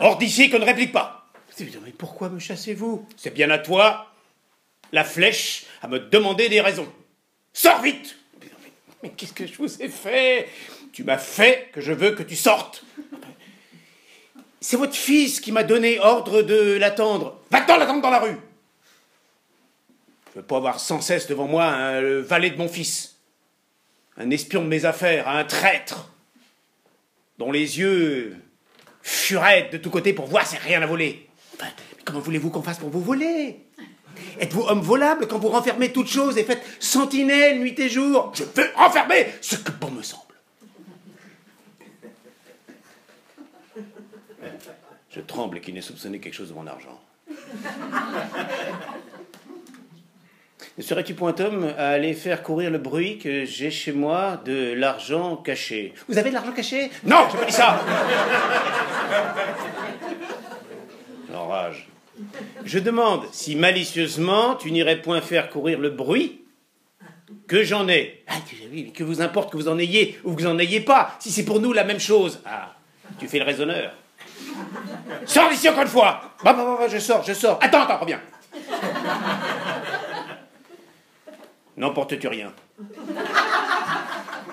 Hors d'ici, qu'on ne réplique pas. Mais pourquoi me chassez-vous? C'est bien à toi, la flèche, à me demander des raisons. Sors vite Mais qu'est-ce que je vous ai fait? Tu m'as fait que je veux que tu sortes. C'est votre fils qui m'a donné ordre de l'attendre. Va-t'en l'attendre dans la rue Je veux pas avoir sans cesse devant moi un valet de mon fils, un espion de mes affaires, un traître, dont les yeux furent de tous côtés pour voir si rien à voler. mais comment voulez-vous qu'on fasse pour vous voler? Êtes-vous homme volable quand vous renfermez toutes choses et faites sentinelle nuit et jour? Je veux enfermer ce que bon me semble. Je tremble qu'il n'ait soupçonné quelque chose de mon argent. Ne serais-tu point homme à aller faire courir le bruit que j'ai chez moi de l'argent caché? Vous avez de l'argent caché? Non, je pas dit ça L'enrage. Je demande si malicieusement tu n'irais point faire courir le bruit que j'en ai. Ah, que vous importe que vous en ayez ou que vous en ayez pas, si c'est pour nous la même chose. Ah, tu fais le raisonneur. Sors d'ici encore une fois Bah, bah, bah, je sors, je sors. Attends, attends, reviens. N'emportes-tu rien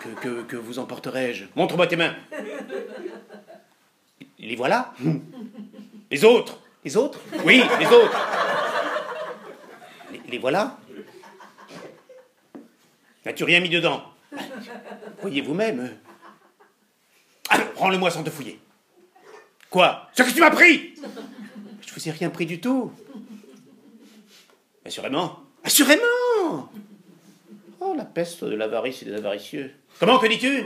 que, que, que vous emporterai-je Montre-moi tes mains. Les voilà Les autres Les autres? Oui, les autres. Les, voilà N'as-tu rien mis dedans? Voyez vous-même. Alors, rends-le-moi sans te fouiller. Quoi? Ce que tu m'as pris Je vous ai rien pris du tout. Assurément. Assurément Oh, la peste de l'avarice et des avaricieux. Comment que dis-tu?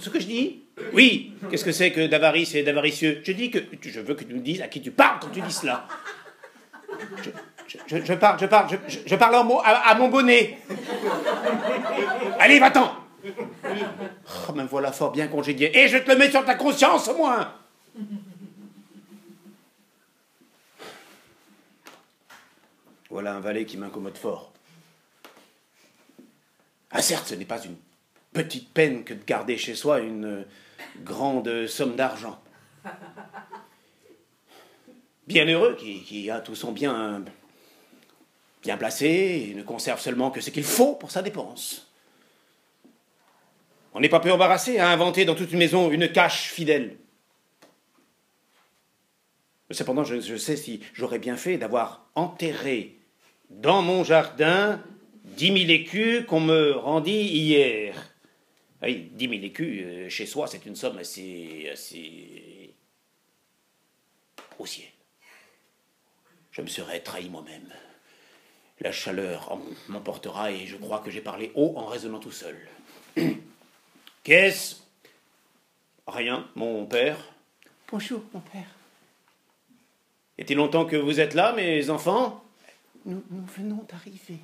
Ce que je dis Oui, qu'est-ce que c'est que d'avarice et d'avaricieux? Je dis que je veux que tu me dises à qui tu parles quand tu dis cela. Je, parle, je parle, je, parle à, mon bonnet. Allez, va-t'en Oh, me voilà fort bien congédié. Et je te le mets sur ta conscience au moins Voilà un valet qui m'incommode fort. Ah certes, ce n'est pas une petite peine que de garder chez soi une grande somme d'argent. Bienheureux qui, qui, a tout son bien bien placé et ne conserve seulement que ce qu'il faut pour sa dépense. On n'est pas peu embarrassé à inventer dans toute une maison une cache fidèle. Cependant, je sais si j'aurais bien fait d'avoir enterré dans mon jardin dix mille écus qu'on me rendit hier. Oui, dix mille écus, euh, chez soi, c'est une somme assez. assez. haussière. Je me serais trahi moi-même. La chaleur m'emportera et je crois que j'ai parlé haut en raisonnant tout seul. Qu'est-ce? Rien, mon père? Bonjour, mon père. Est-il longtemps que vous êtes là, mes enfants? Nous, nous venons d'arriver.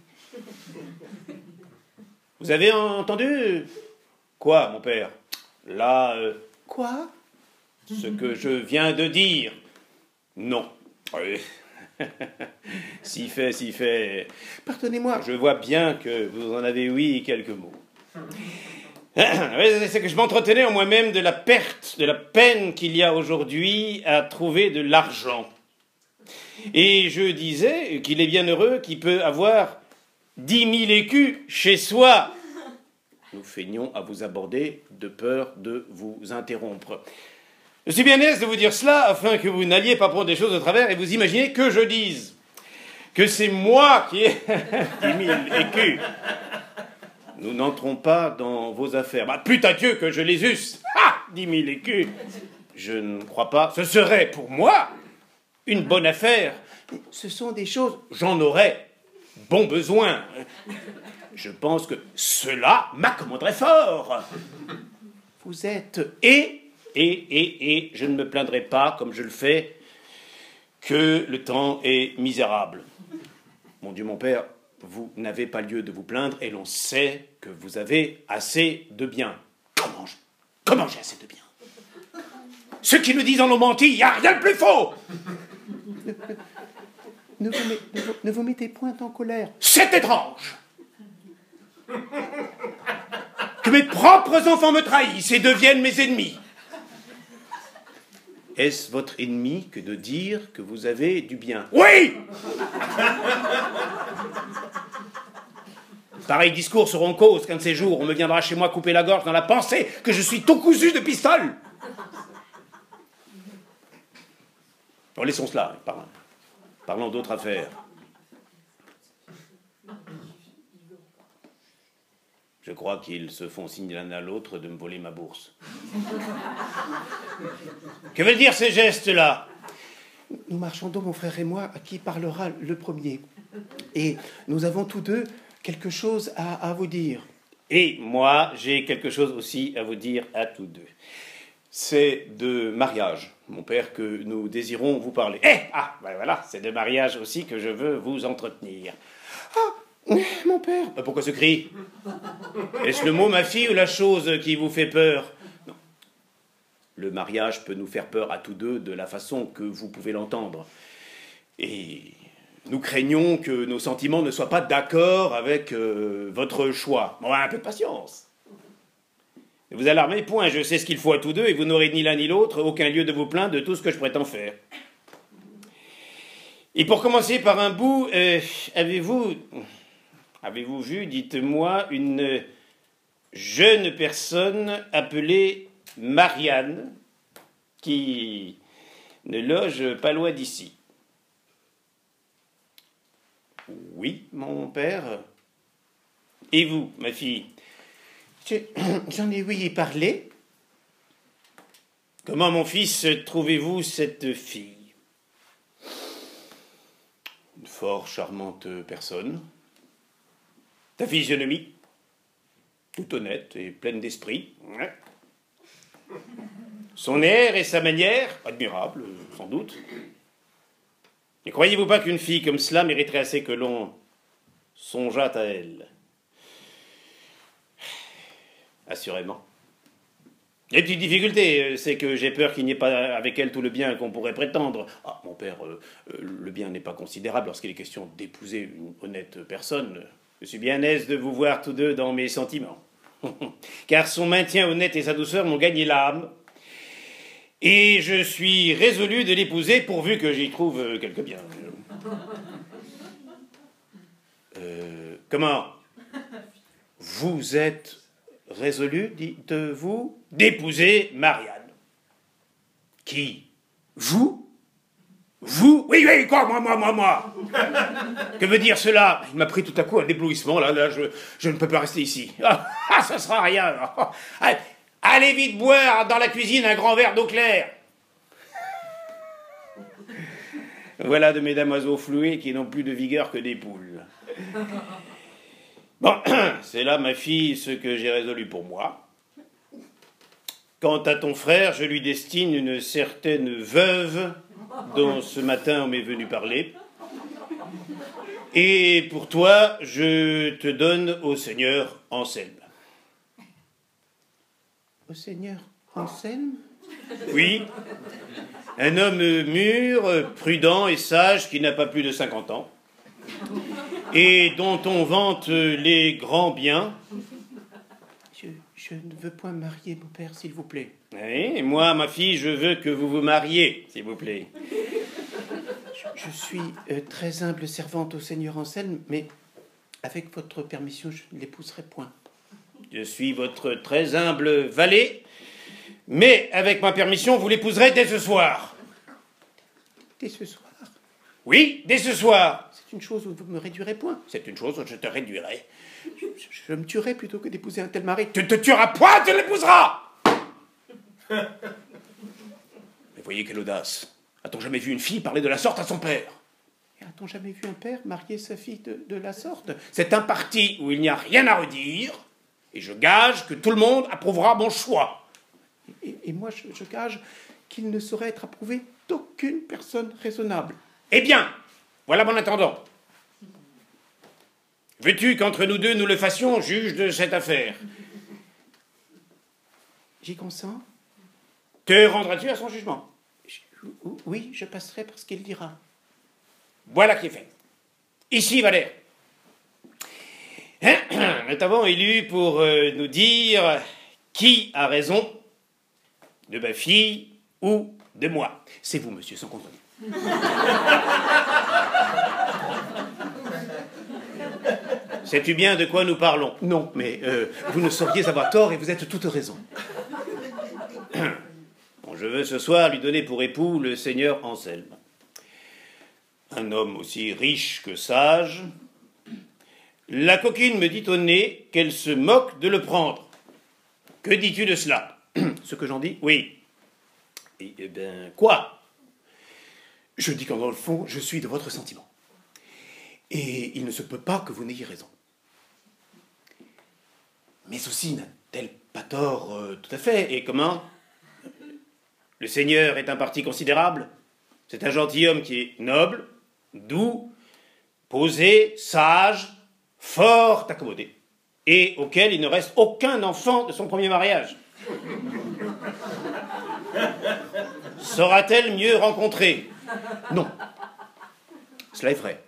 Vous avez entendu Quoi, mon père? Là. Euh, Quoi? Ce que je viens de dire. Non. Oui. si fait, si fait. Pardonnez-moi. Je vois bien que vous en avez oui quelques mots. C'est que je m'entretenais en moi-même de la perte, de la peine qu'il y a aujourd'hui à trouver de l'argent. Et je disais qu'il est bien heureux qui peut avoir dix mille écus chez soi. Nous feignons à vous aborder de peur de vous interrompre. Je suis bien aise de vous dire cela afin que vous n'alliez pas prendre des choses au travers et vous imaginez que je dise que c'est moi qui ai dix mille écus. Nous n'entrons pas dans vos affaires. Bah, putain Dieu que je les eusse. Ah Dix mille écus. Je ne crois pas. Ce serait pour moi une bonne affaire. Ce sont des choses. J'en aurais bon besoin. Je pense que cela m'accommoderait fort. Vous êtes et, et, et, et, je ne me plaindrai pas, comme je le fais, que le temps est misérable. Mon Dieu, mon Père, vous n'avez pas lieu de vous plaindre et l'on sait que vous avez assez de biens. Comment, comment j'ai assez de biens? Ceux qui me disent en ont menti, il n'y a rien de plus faux ne vous, mettez point en colère. C'est étrange que mes propres enfants me trahissent et deviennent mes ennemis. Est-ce votre ennemi que de dire que vous avez du bien? Oui Pareil discours seront cause qu'un de ces jours, on me viendra chez moi couper la gorge dans la pensée que je suis tout cousu de pistoles. Bon, laissons cela, parlons, parlons d'autres affaires. Je crois qu'ils se font signe l'un à l'autre de me voler ma bourse. que veulent dire ces gestes-là? Nous marchandons, mon frère et moi, à qui parlera le premier. Et nous avons tous deux quelque chose à, à vous dire. Et moi, j'ai quelque chose aussi à vous dire à tous deux. C'est de mariage, mon père, que nous désirons vous parler. Eh Ah, ben voilà, c'est de mariage aussi que je veux vous entretenir. Ah, mon père Ben Pourquoi ce cri? Est-ce le mot, ma fille, ou la chose qui vous fait peur? Non. Le mariage peut nous faire peur à tous deux de la façon que vous pouvez l'entendre. Et nous craignons que nos sentiments ne soient pas d'accord avec euh, votre choix. Bon, un peu de patience. Vous alarmez point, je sais ce qu'il faut à tous deux, et vous n'aurez ni l'un ni l'autre aucun lieu de vous plaindre de tout ce que je prétends faire. Et pour commencer par un bout, euh, avez-vous avez-vous vu, dites-moi, une jeune personne appelée Marianne qui ne loge pas loin d'ici? Oui, mon père. Et vous, ma fille? J'en ai ouï parler. Comment, mon fils, trouvez-vous cette fille? Une fort charmante personne. Ta physionomie? Toute honnête et pleine d'esprit. Son air et sa manière? Admirable, sans doute. Ne croyez-vous pas qu'une fille comme cela mériterait assez que l'on songeât à elle? Assurément. Les petites difficultés, euh, c'est que j'ai peur qu'il n'y ait pas avec elle tout le bien qu'on pourrait prétendre. Ah, mon père, euh, euh, le bien n'est pas considérable lorsqu'il est question d'épouser une honnête personne. Je suis bien aise de vous voir tous deux dans mes sentiments. Car son maintien honnête et sa douceur m'ont gagné l'âme. Et je suis résolu de l'épouser pourvu que j'y trouve quelque bien. Comment? Vous êtes résolu, dites-vous, d'épouser Marianne. Qui? Vous? Vous? Oui, oui, quoi Moi, moi, moi, moi Que veut dire cela? Il m'a pris tout à coup un éblouissement, là, là, je, je ne peux pas rester ici. Ah, ah, ça sera rien. Allez, allez vite boire dans la cuisine un grand verre d'eau claire. Voilà de mes damoiseaux floués qui n'ont plus de vigueur que des poules. Bon, c'est là, ma fille, ce que j'ai résolu pour moi. Quant à ton frère, je lui destine une certaine veuve dont ce matin on m'est venu parler. Et pour toi, je te donne au Seigneur Anselme. Au Seigneur Anselme? Oui, un homme mûr, prudent et sage qui n'a pas plus de 50 ans et dont on vante les grands biens. je, je ne veux point marier, mon père, s'il vous plaît. Oui, et moi, ma fille, je veux que vous vous mariez, s'il vous plaît. Je, je suis euh, très humble servante au Seigneur Anselme, mais avec votre permission, je ne l'épouserai point. Je suis votre très humble valet, mais avec ma permission, vous l'épouserez dès ce soir. Dès ce soir, Oui, dès ce soir. c'est une chose où vous me réduirez point. C'est une chose dont je te réduirai. Je, je me tuerais plutôt que d'épouser un tel mari. Tu te tueras point, tu l'épouseras Mais voyez quelle audace. A-t-on jamais vu une fille parler de la sorte à son père? Et a-t-on jamais vu un père marier sa fille de, de la sorte? C'est un parti où il n'y a rien à redire, et je gage que tout le monde approuvera mon choix. et, et moi, je, je gage qu'il ne saurait être approuvé d'aucune personne raisonnable. Eh bien, voilà mon intendant. Veux-tu qu'entre nous deux nous le fassions juge de cette affaire? J'y consens Te rendras-tu à son jugement? Oui, je passerai par ce qu'il dira. Voilà qui est fait. Ici, Valère. Nous t'avons élu pour euh, nous dire qui a raison de ma fille ou de moi. C'est vous, monsieur, sans contredire. Sais-tu bien de quoi nous parlons? Non, mais euh, vous ne sauriez avoir tort et vous êtes toute raison. Bon, je veux ce soir lui donner pour époux le seigneur Anselme. Un homme aussi riche que sage. La coquine me dit au nez qu'elle se moque de le prendre. Que dis-tu de cela? Ce que j'en dis? Oui. Eh bien, quoi? Je dis qu'en dans le fond, je suis de votre sentiment. Et il ne se peut pas que vous n'ayez raison. Mais aussi n'a-t-elle pas tort euh, tout à fait? Et comment? Le Seigneur est un parti considérable. C'est un gentilhomme qui est noble, doux, posé, sage, fort accommodé, et auquel il ne reste aucun enfant de son premier mariage. Saura-t-elle mieux rencontrer Non. Cela est vrai.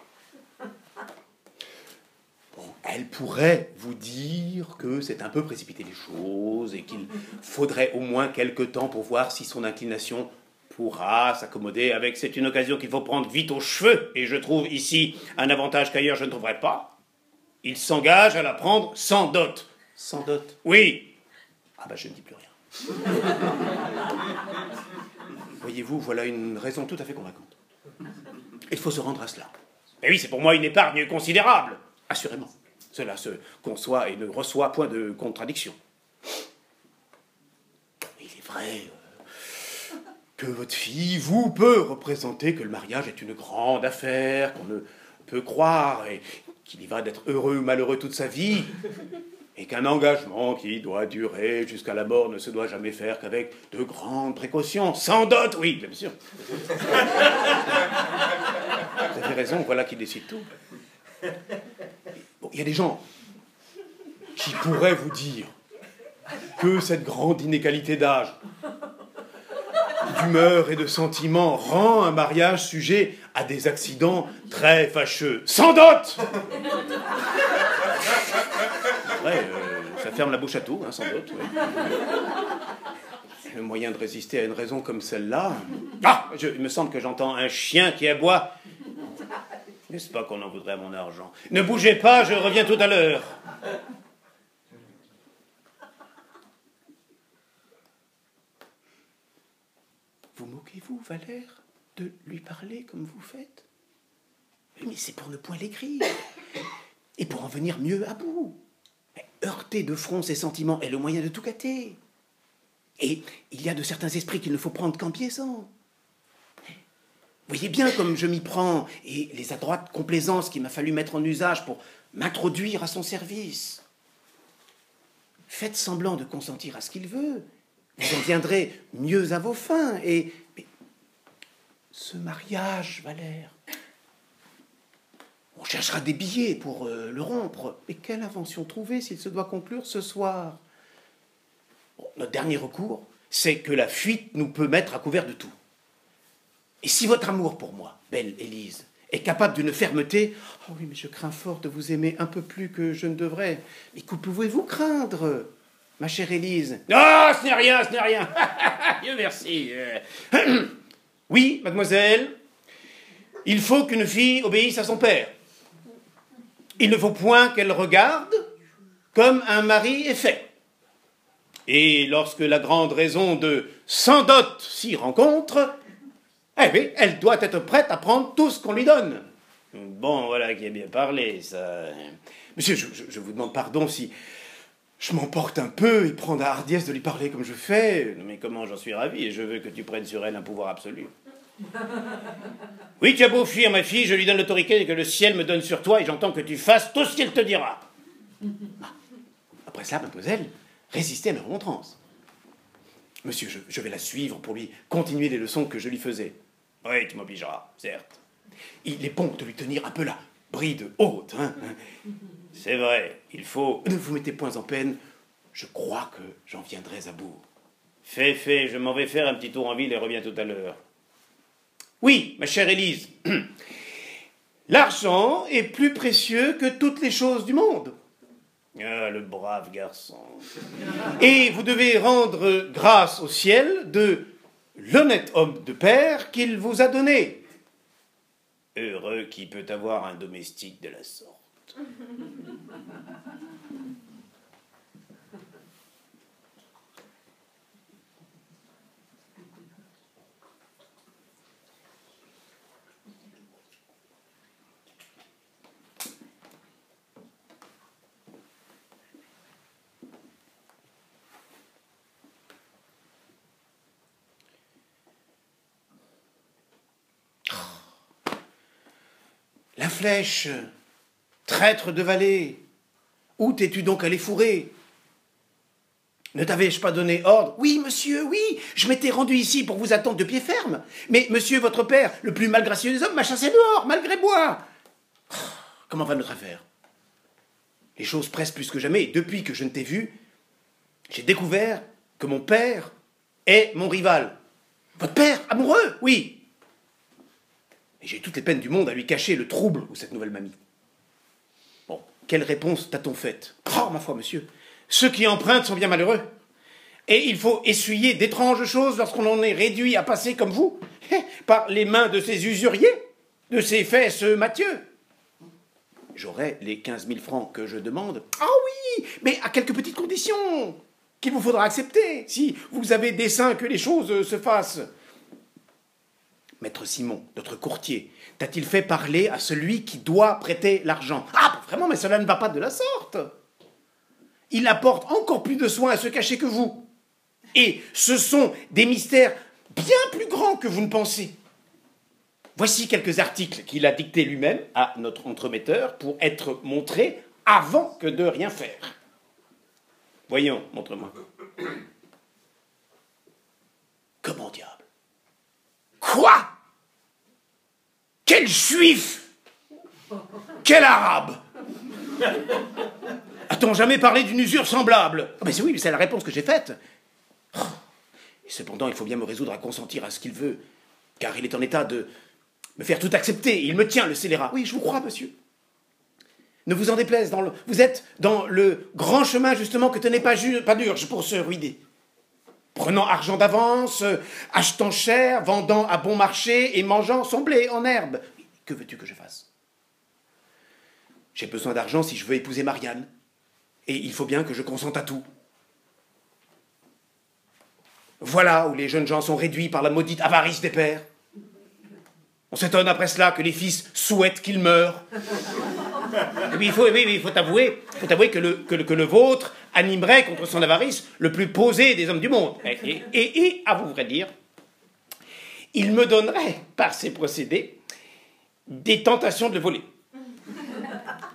elle pourrait vous dire que c'est un peu précipiter les choses et qu'il faudrait au moins quelque temps pour voir si son inclination pourra s'accommoder avec. C'est une occasion qu'il faut prendre vite aux cheveux, et je trouve ici un avantage qu'ailleurs je ne trouverais pas. Il s'engage à la prendre sans dot. Sans dot Oui. Ah ben je ne dis plus rien. Voyez-vous, voilà une raison tout à fait convaincante. Il faut se rendre à cela. Mais oui, c'est pour moi une épargne considérable. Assurément. Cela se conçoit et ne reçoit point de contradiction. Il est vrai euh, que votre fille vous peut représenter que le mariage est une grande affaire, qu'on ne peut croire, et qu'il y va d'être heureux ou malheureux toute sa vie, et qu'un engagement qui doit durer jusqu'à la mort ne se doit jamais faire qu'avec de grandes précautions, sans dot, oui, bien sûr. Vous avez raison, voilà qui décide tout. il y a des gens qui pourraient vous dire que cette grande inégalité d'âge, d'humeur et de sentiment rend un mariage sujet à des accidents très fâcheux. Sans dot Euh, ça ferme la bouche à tout, hein, sans doute. Le moyen de résister à une raison comme celle-là. Ah je, Il me semble que j'entends un chien qui aboie. N'est-ce pas qu'on en voudrait à mon argent? Ne bougez pas, je reviens tout à l'heure. Vous moquez-vous, Valère, de lui parler comme vous faites? Mais c'est pour ne point l'écrire. Et pour en venir mieux à bout. Heurter de front ses sentiments est le moyen de tout gâter. Et il y a de certains esprits qu'il ne faut prendre qu'en biaisant. Voyez bien comme je m'y prends, et les adroites complaisances qu'il m'a fallu mettre en usage pour m'introduire à son service. Faites semblant de consentir à ce qu'il veut, vous en viendrez mieux à vos fins, et... Mais, ce mariage, Valère, on cherchera des billets pour euh, le rompre. Mais quelle invention trouver s'il se doit conclure ce soir? Notre dernier recours, c'est que la fuite nous peut mettre à couvert de tout. Et si votre amour pour moi, belle Élise, est capable d'une fermeté, oh oui, mais je crains fort de vous aimer un peu plus que je ne devrais. Mais que pouvez-vous craindre, ma chère Élise? Ah, ce n'est rien, ce n'est rien. Dieu merci. oui, mademoiselle, il faut qu'une fille obéisse à son père. Il ne faut point qu'elle regarde comme un mari est fait. Et lorsque la grande raison de sans dot s'y rencontre, eh bien, elle doit être prête à prendre tout ce qu'on lui donne. Bon, voilà qui est bien parlé, ça. Monsieur, je, vous demande pardon si je m'emporte un peu et prends la hardiesse de lui parler comme je fais. Mais comment j'en suis ravi et je veux que tu prennes sur elle un pouvoir absolu. Oui, tu as beau fuir, ma fille, je lui donne l'autorité que le ciel me donne sur toi et j'entends que tu fasses tout ce qu'il te dira. Après cela, mademoiselle, résistez à mes remontrances. Monsieur, je, vais la suivre pour lui continuer les leçons que je lui faisais. Oui, tu m'obligeras, certes. Il est bon de lui tenir un peu la bride haute. Hein. C'est vrai, il faut. Ne vous mettez point en peine, je crois que j'en viendrai à bout. Fais, fais, je m'en vais faire un petit tour en ville et reviens tout à l'heure. Oui, ma chère Élise, l'argent est plus précieux que toutes les choses du monde. Ah, le brave garçon. Et vous devez rendre grâce au ciel de l'honnête homme de père qu'il vous a donné. Heureux qui peut avoir un domestique de la sorte. La flèche, traître de vallée, où t'es-tu donc allé fourrer? Ne t'avais-je pas donné ordre? Oui, monsieur, oui, je m'étais rendu ici pour vous attendre de pied ferme. Mais monsieur, votre père, le plus malgracieux des hommes, m'a chassé dehors, malgré moi. Comment va notre affaire? Les choses pressent plus que jamais. Depuis que je ne t'ai vu, j'ai découvert que mon père est mon rival. Votre père Amoureux? Oui, et j'ai toutes les peines du monde à lui cacher le trouble où cette nouvelle mamie. Bon, quelle réponse t'a-t-on faite? Oh, ma foi, monsieur, ceux qui empruntent sont bien malheureux. Et il faut essuyer d'étranges choses lorsqu'on en est réduit à passer comme vous, par les mains de ces usuriers, de ces fesses Mathieu. J'aurai les quinze mille francs que je demande. Ah oui, mais à quelques petites conditions qu'il vous faudra accepter, si vous avez dessein que les choses se fassent. Maître Simon, notre courtier, t'a-t-il fait parler à celui qui doit prêter l'argent? Ah, vraiment, mais cela ne va pas de la sorte. Il apporte encore plus de soin à se cacher que vous. Et ce sont des mystères bien plus grands que vous ne pensez. Voici quelques articles qu'il a dictés lui-même à notre entremetteur pour être montrés avant que de rien faire. Voyons, montre-moi. Comment diable? Quoi? Quel juif Quel arabe A-t-on jamais parlé d'une usure semblable? Mais oui, c'est la réponse que j'ai faite. Cependant, il faut bien me résoudre à consentir à ce qu'il veut, car il est en état de me faire tout accepter. Il me tient, le scélérat. Oui, je vous crois, monsieur. Ne vous en déplaise, dans le... vous êtes dans le grand chemin, justement, que tenez pas, pas d'urge pour se ruiner. Prenant argent d'avance, achetant cher, vendant à bon marché et mangeant son blé en herbe. Que veux-tu que je fasse? J'ai besoin d'argent si je veux épouser Marianne. Et il faut bien que je consente à tout. Voilà où les jeunes gens sont réduits par la maudite avarice des pères. On s'étonne après cela que les fils souhaitent qu'ils meurent. Il faut, oui, il faut avouer, faut avouer que, le, que, le, vôtre animerait contre son avarice le plus posé des hommes du monde. Et, et, à vous vrai dire, il me donnerait, par ces procédés, des tentations de le voler.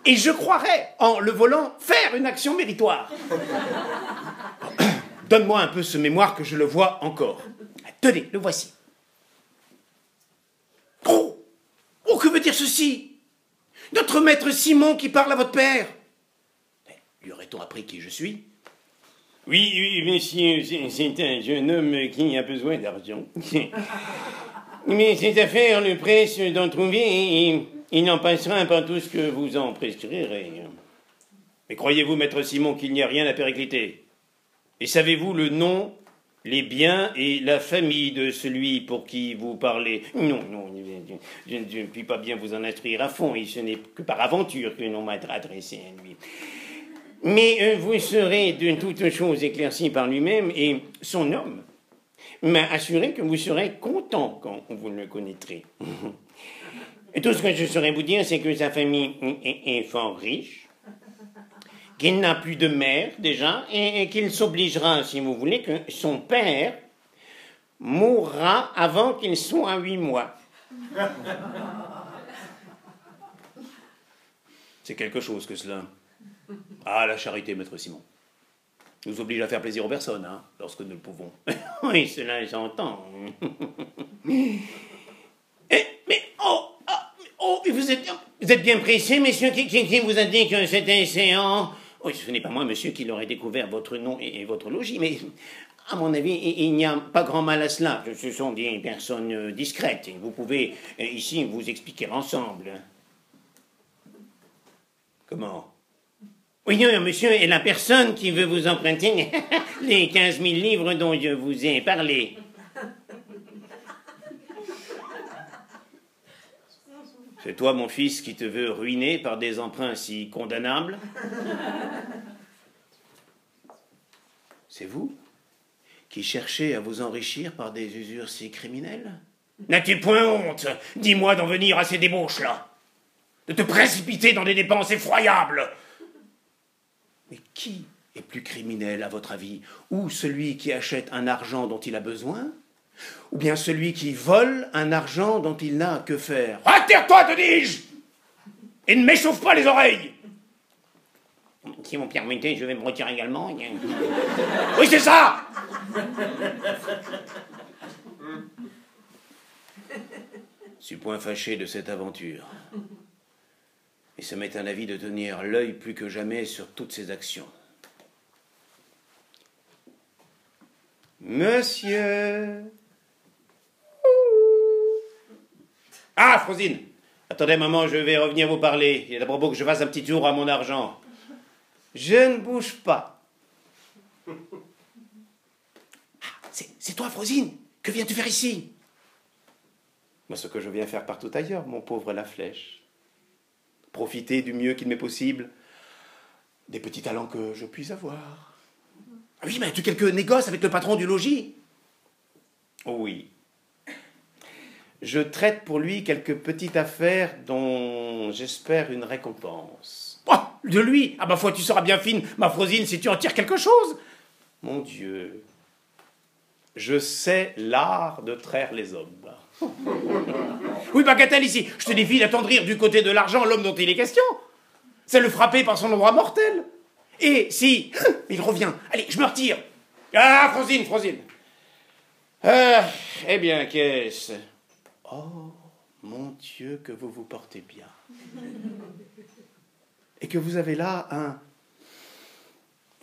Et je croirais, en le volant, faire une action méritoire. Donne-moi un peu ce mémoire que je le vois encore. Tenez, le voici. Oh Oh, que veut dire ceci? Notre maître Simon qui parle à votre père Lui aurait-on appris qui je suis? Oui, oui, monsieur, c'est un jeune homme qui a besoin d'argent. Mais cette affaire le presse d'en trouver et il n'en passera pas tout ce que vous en prescrirez. Mais croyez-vous, maître Simon, qu'il n'y a rien à péricliter? Et savez-vous le nom les biens et la famille de celui pour qui vous parlez. Non, non, je, ne puis pas bien vous en instruire à fond, et ce n'est que par aventure que l'on m'a adressé à lui. Mais euh, vous serez de toutes choses éclaircies par lui-même, et son homme m'a assuré que vous serez content quand vous le connaîtrez. Tout ce que je saurais vous dire, c'est que sa famille est fort riche, qu'il n'a plus de mère déjà et, qu'il s'obligera, si vous voulez, que son père mourra avant qu'il soit huit mois. C'est quelque chose que cela. Ah, la charité, maître Simon. Nous oblige à faire plaisir aux personnes, hein, lorsque nous le pouvons. oui, cela j'entends. Eh, mais, oh, ah, oh, vous êtes, vous êtes bien pressé, messieurs, qui, qui, vous a dit que c'était un séant oui, ce n'est pas moi, monsieur, qui l'aurait découvert votre nom et, votre logis, mais à mon avis, il, n'y a pas grand mal à cela. Ce sont des personnes euh, discrètes vous pouvez euh, ici vous expliquer ensemble. Comment? Oui, monsieur, et la personne qui veut vous emprunter les 15 000 livres dont je vous ai parlé. C'est toi, mon fils, qui te veux ruiner par des emprunts si condamnables. C'est vous qui cherchez à vous enrichir par des usures si criminelles? N'as-tu point honte, dis-moi, d'en venir à ces débauches-là? De te précipiter dans des dépenses effroyables? Mais qui est plus criminel, à votre avis? Ou celui qui achète un argent dont il a besoin? Ou bien celui qui vole un argent dont il n'a que faire Retire-toi, te dis-je Et ne m'échauffe pas les oreilles Si vous me permettez, je vais me retirer également. Oui, c'est ça Je suis point fâché de cette aventure. Et ça m'est un avis de tenir l'œil plus que jamais sur toutes ses actions. Monsieur. Ah, Frosine Attendez, maman, je vais revenir vous parler. Il est à propos que je fasse un petit tour à mon argent. Je ne bouge pas. Ah, c'est toi, Frosine Que viens-tu faire ici? Moi, ce que je viens faire partout ailleurs, mon pauvre La Flèche. Profiter du mieux qu'il m'est possible des petits talents que je puisse avoir. Ah oui, mais as-tu quelques négoces avec le patron du logis? Oui. Je traite pour lui quelques petites affaires dont j'espère une récompense. Oh, de lui? Ah, ma foi, tu seras bien fine, ma Frosine, si tu en tires quelque chose Mon Dieu, je sais l'art de traire les hommes. oui, bagatelle ici, je te défie d'attendrir du côté de l'argent l'homme dont il est question. C'est le frapper par son endroit mortel. Et si il revient, allez, je me retire. Ah, Frosine, Frosine. Ah, eh bien, qu'est-ce? Oh, mon Dieu, que vous vous portez bien. Et que vous avez là un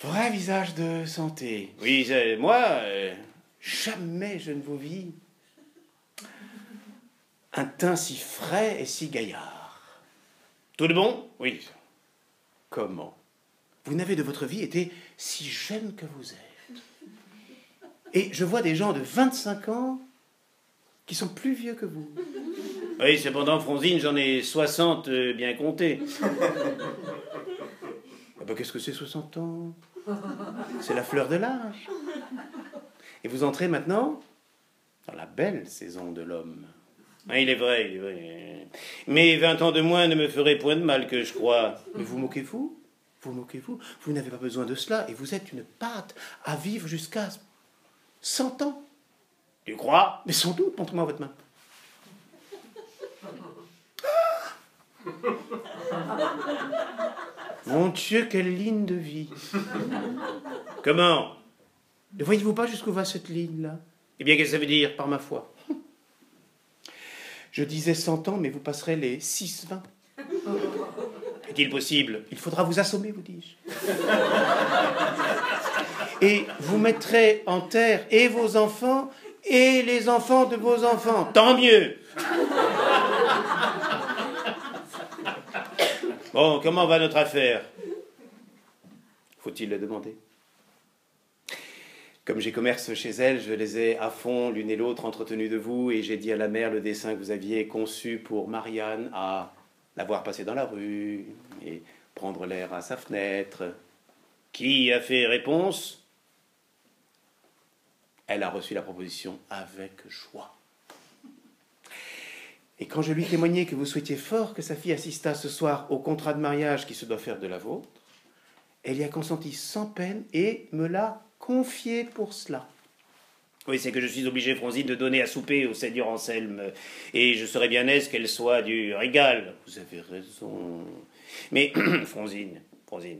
vrai visage de santé. Oui, moi. euh, Jamais je ne vous vis un teint si frais et si gaillard. Tout de bon? Oui. Comment? Vous n'avez de votre vie été si jeune que vous êtes. Et je vois des gens de 25 ans qui sont plus vieux que vous. Oui, cependant, Frosine, j'en ai 60 euh, bien comptés. Ah ben, Qu'est-ce que c'est 60 ans? C'est la fleur de l'âge. Et vous entrez maintenant dans la belle saison de l'homme. Ah, il est vrai, il est vrai. Mais 20 ans de moins ne me ferait point de mal, que je crois. Mais vous moquez-vous? Vous moquez-vous? Vous n'avez pas besoin de cela et vous êtes une pâte à vivre jusqu'à 100 ans. Tu crois Mais sans doute, montrez-moi votre main. Mon Dieu, quelle ligne de vie Comment Ne voyez-vous pas jusqu'où va cette ligne-là? Eh bien, qu'est-ce que ça veut dire Par ma foi? Je disais 100 ans, mais vous passerez les 6-20. Est-il possible? Il faudra vous assommer, vous dis-je. Et vous mettrez en terre et vos enfants et les enfants de vos enfants. Tant mieux Bon, comment va notre affaire? Faut-il le demander? Comme j'ai commerce chez elle, je les ai à fond l'une et l'autre entretenues de vous et j'ai dit à la mère le dessin que vous aviez conçu pour Marianne à la voir passer dans la rue et prendre l'air à sa fenêtre. Qui a fait réponse? Elle a reçu la proposition avec joie. Et quand je lui témoignai que vous souhaitiez fort que sa fille assistât ce soir au contrat de mariage qui se doit faire de la vôtre, elle y a consenti sans peine et me l'a confié pour cela. Oui, c'est que je suis obligé, Fronsine, de donner à souper au Seigneur Anselme, et je serais bien aise qu'elle soit du régal. Vous avez raison. Mais, Fronsine, Fronsine,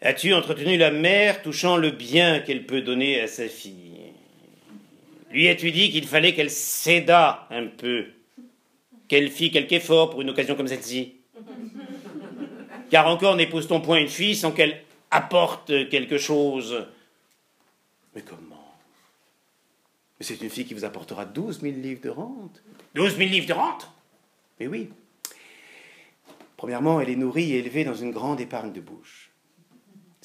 as-tu entretenu la mère touchant le bien qu'elle peut donner à sa fille? Lui as-tu dit qu'il fallait qu'elle cédât un peu? Qu'elle fît quelque effort pour une occasion comme celle-ci? Car encore n'épouse-t-on point une fille sans qu'elle apporte quelque chose? Mais comment? Mais c'est une fille qui vous apportera 12 000 livres de rente. 12 000 livres de rente? Mais oui. Premièrement, elle est nourrie et élevée dans une grande épargne de bouche.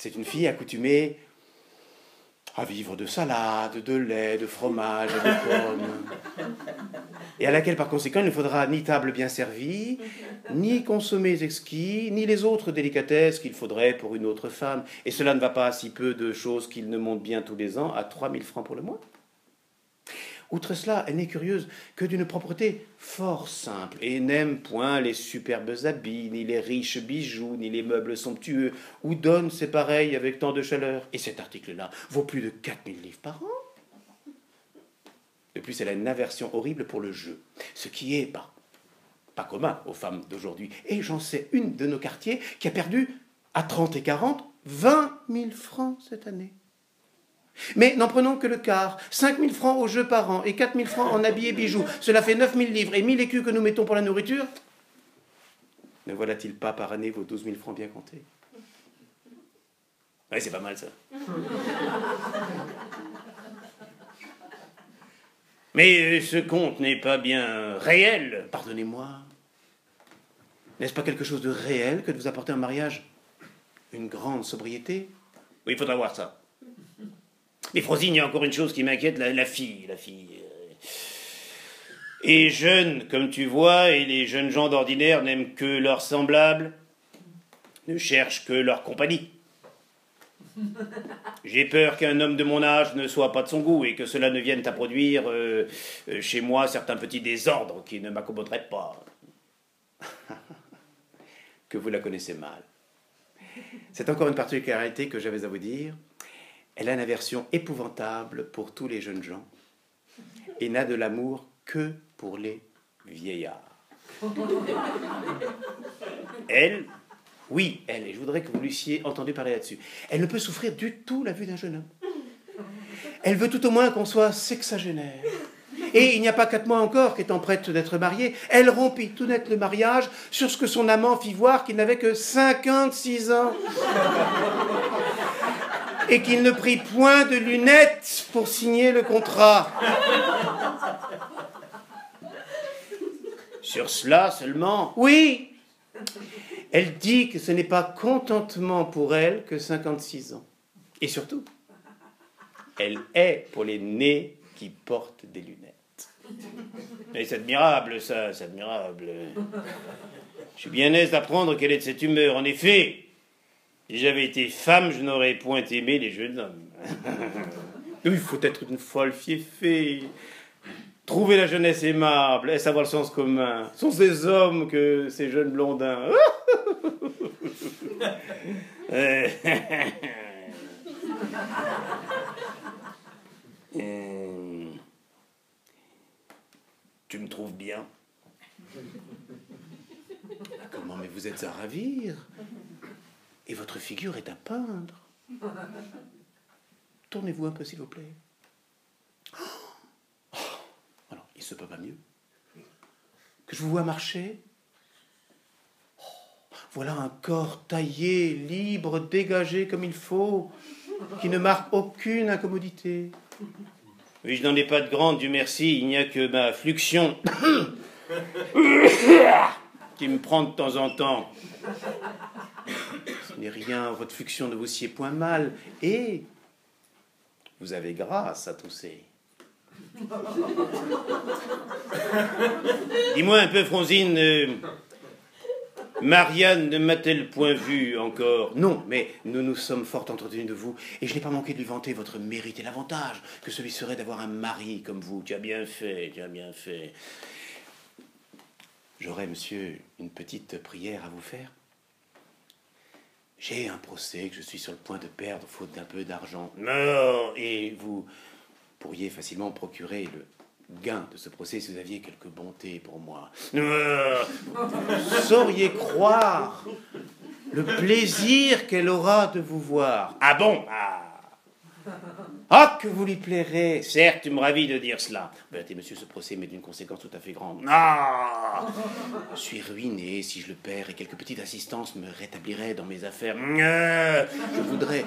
C'est une fille accoutumée à vivre de salade, de lait, de fromage de pommes. et à laquelle par conséquent il ne faudra ni table bien servie, ni consommer exquis, ni les autres délicatesses qu'il faudrait pour une autre femme. Et cela ne va pas à si peu de choses qu'il ne monte bien tous les ans à 3000 francs pour le mois. Outre cela, elle n'est curieuse que d'une propreté fort simple, et n'aime point les superbes habits, ni les riches bijoux, ni les meubles somptueux, où donne ses pareils avec tant de chaleur. Et cet article-là vaut plus de 4000 livres par an. De plus, elle a une aversion horrible pour le jeu, ce qui est pas, pas commun aux femmes d'aujourd'hui. Et j'en sais une de nos quartiers qui a perdu à 30 et 40 20 000 francs cette année. Mais n'en prenons que le quart. 5 000 francs au jeu par an et 4 000 francs en habits et bijoux. Cela fait 9 000 livres et 1000 écus que nous mettons pour la nourriture? Ne voilà-t-il pas par année vos 12 000 francs bien comptés? Oui, c'est pas mal ça. Mais ce compte n'est pas bien réel. Pardonnez-moi. N'est-ce pas quelque chose de réel que de vous apporter un mariage? Une grande sobriété? Oui, il faudra voir ça. Mais Frosine, il y a encore une chose qui m'inquiète, la, la, fille, la fille. Et jeune, comme tu vois, et les jeunes gens d'ordinaire n'aiment que leurs semblables, ne cherchent que leur compagnie. J'ai peur qu'un homme de mon âge ne soit pas de son goût et que cela ne vienne à produire euh, chez moi certains petits désordres qui ne m'accommoderaient pas. que vous la connaissez mal. C'est encore une particularité que j'avais à vous dire. Elle a une aversion épouvantable pour tous les jeunes gens et n'a de l'amour que pour les vieillards. Elle, oui, elle, et je voudrais que vous l'eussiez entendu parler là-dessus, elle ne peut souffrir du tout la vue d'un jeune homme. Elle veut tout au moins qu'on soit sexagénaire. Et il n'y a pas quatre mois encore qu'étant prête d'être mariée, elle rompit tout net le mariage sur ce que son amant fit voir qu'il n'avait que 56 ans et qu'il ne prit point de lunettes pour signer le contrat. Sur cela seulement Oui. Elle dit que ce n'est pas contentement pour elle que 56 ans. Et surtout, elle est pour les nez qui portent des lunettes. Mais c'est admirable, ça, c'est admirable. Je suis bien aise d'apprendre qu'elle est de cette humeur. En effet, si j'avais été femme, je n'aurais point aimé les jeunes hommes. Il faut être une folle fiefée. Trouver la jeunesse aimable et savoir le sens commun? Ce sont ces hommes que ces jeunes blondins. Euh, tu me trouves bien? Comment, mais vous êtes à ravir? Et votre figure est à peindre. Tournez-vous un peu, s'il vous plaît. Oh Alors, il se peut pas mieux. Que je vous vois marcher. Oh, voilà un corps taillé, libre, dégagé comme il faut, qui ne marque aucune incommodité. Oui, je n'en ai pas de grande, Dieu merci, il n'y a que ma fluxion qui me prend de temps en temps n'est rien, votre fluxion ne vous sied point mal, et vous avez grâce à tousser. Dis-moi un peu, Fronzine, euh, Marianne ne m'a-t-elle point vu encore? Non, mais nous nous sommes fort entretenus de vous, et je n'ai pas manqué de lui vanter votre mérite et l'avantage que celui serait d'avoir un mari comme vous. Tu as bien fait, tu as bien fait. J'aurais, monsieur, une petite prière à vous faire. J'ai un procès que je suis sur le point de perdre faute d'un peu d'argent. Et vous pourriez facilement procurer le gain de ce procès si vous aviez quelque bonté pour moi. Vous sauriez croire le plaisir qu'elle aura de vous voir. Ah bon? Ah ah, que vous lui plairez Certes, tu me ravis de dire cela. Ben, monsieur, ce procès m'est d'une conséquence tout à fait grande. Ah Je suis ruiné si je le perds et quelques petites assistances me rétabliraient dans mes affaires. Je voudrais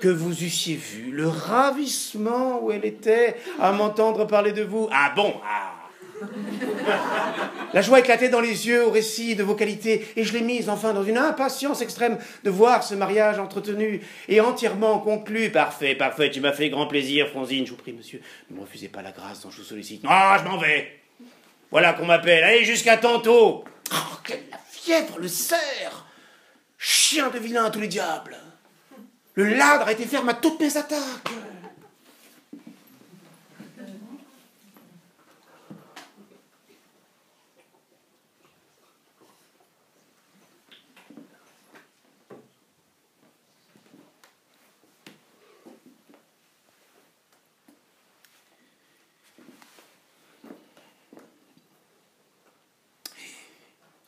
que vous eussiez vu le ravissement où elle était à m'entendre parler de vous. Ah bon? Ah la joie éclatait dans les yeux au récit de vos qualités, et je l'ai mise enfin dans une impatience extrême de voir ce mariage entretenu et entièrement conclu. Parfait, parfait, tu m'as fait grand plaisir, Franzine. Je vous prie, monsieur, ne me refusez pas la grâce dont je vous sollicite. Ah, je m'en vais Voilà qu'on m'appelle. Allez, jusqu'à tantôt. Oh, quelle fièvre, le cerf Chien de vilain à tous les diables Le ladre a été ferme à toutes mes attaques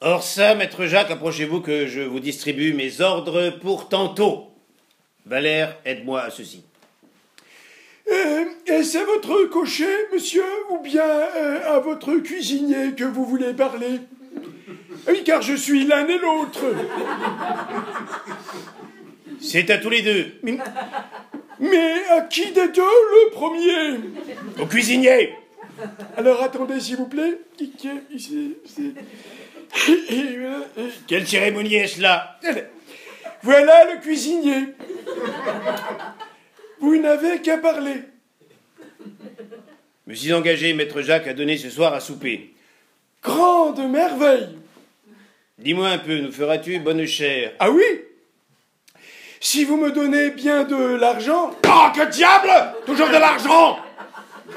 Or ça, maître Jacques, approchez-vous que je vous distribue mes ordres pour tantôt. Valère, aide-moi à ceci. Euh, et c'est votre cocher, monsieur, ou bien euh, à votre cuisinier que vous voulez parler? Oui, car je suis l'un et l'autre. C'est à tous les deux. Mais, mais à qui des deux le premier? Au cuisinier Alors attendez, s'il vous plaît. Qui- qui- ici, Quelle cérémonie est-ce là Voilà le cuisinier. Vous n'avez qu'à parler. Je me suis engagé, maître Jacques, à donner ce soir à souper. Grande merveille. Dis-moi un peu, nous feras-tu bonne chère Ah oui Si vous me donnez bien de l'argent, Oh, que diable Toujours de l'argent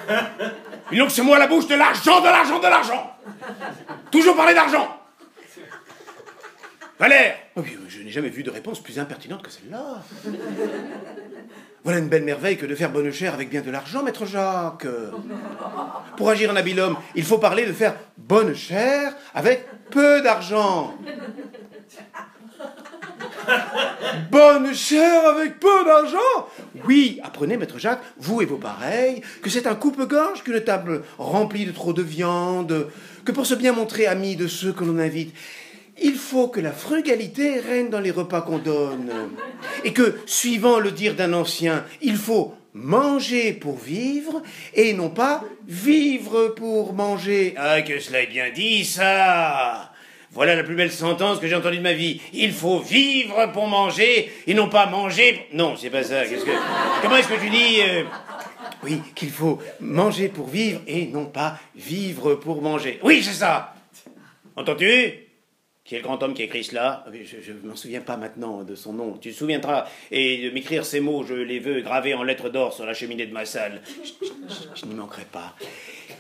Il donc c'est moi la bouche de l'argent, de l'argent, de l'argent Toujours parler d'argent Valère Oh je n'ai jamais vu de réponse plus impertinente que celle-là. Voilà une belle merveille que de faire bonne chère avec bien de l'argent, maître Jacques. Pour agir en habile homme, il faut parler de faire bonne chère avec peu d'argent. bonne chère avec peu d'argent? Oui, apprenez, maître Jacques, vous et vos pareils, que c'est un coupe-gorge qu'une table remplie de trop de viande, que pour se bien montrer ami de ceux que l'on invite, il faut que la frugalité règne dans les repas qu'on donne, et que, suivant le dire d'un ancien, il faut manger pour vivre et non pas vivre pour manger. Ah, que cela est bien dit, ça Voilà la plus belle sentence que j'ai entendue de ma vie. Il faut vivre pour manger et non pas manger. pour- Non, c'est pas ça. Que... Comment est-ce que tu dis euh, Oui, qu'il faut manger pour vivre et non pas vivre pour manger? Oui, c'est ça Entends-tu? Qui est le grand homme qui a écrit cela Ah Je ne m'en souviens pas maintenant de son nom. Tu te souviendras. Et de m'écrire ces mots, je les veux gravés en lettres d'or sur la cheminée de ma salle. Je n'y manquerai pas.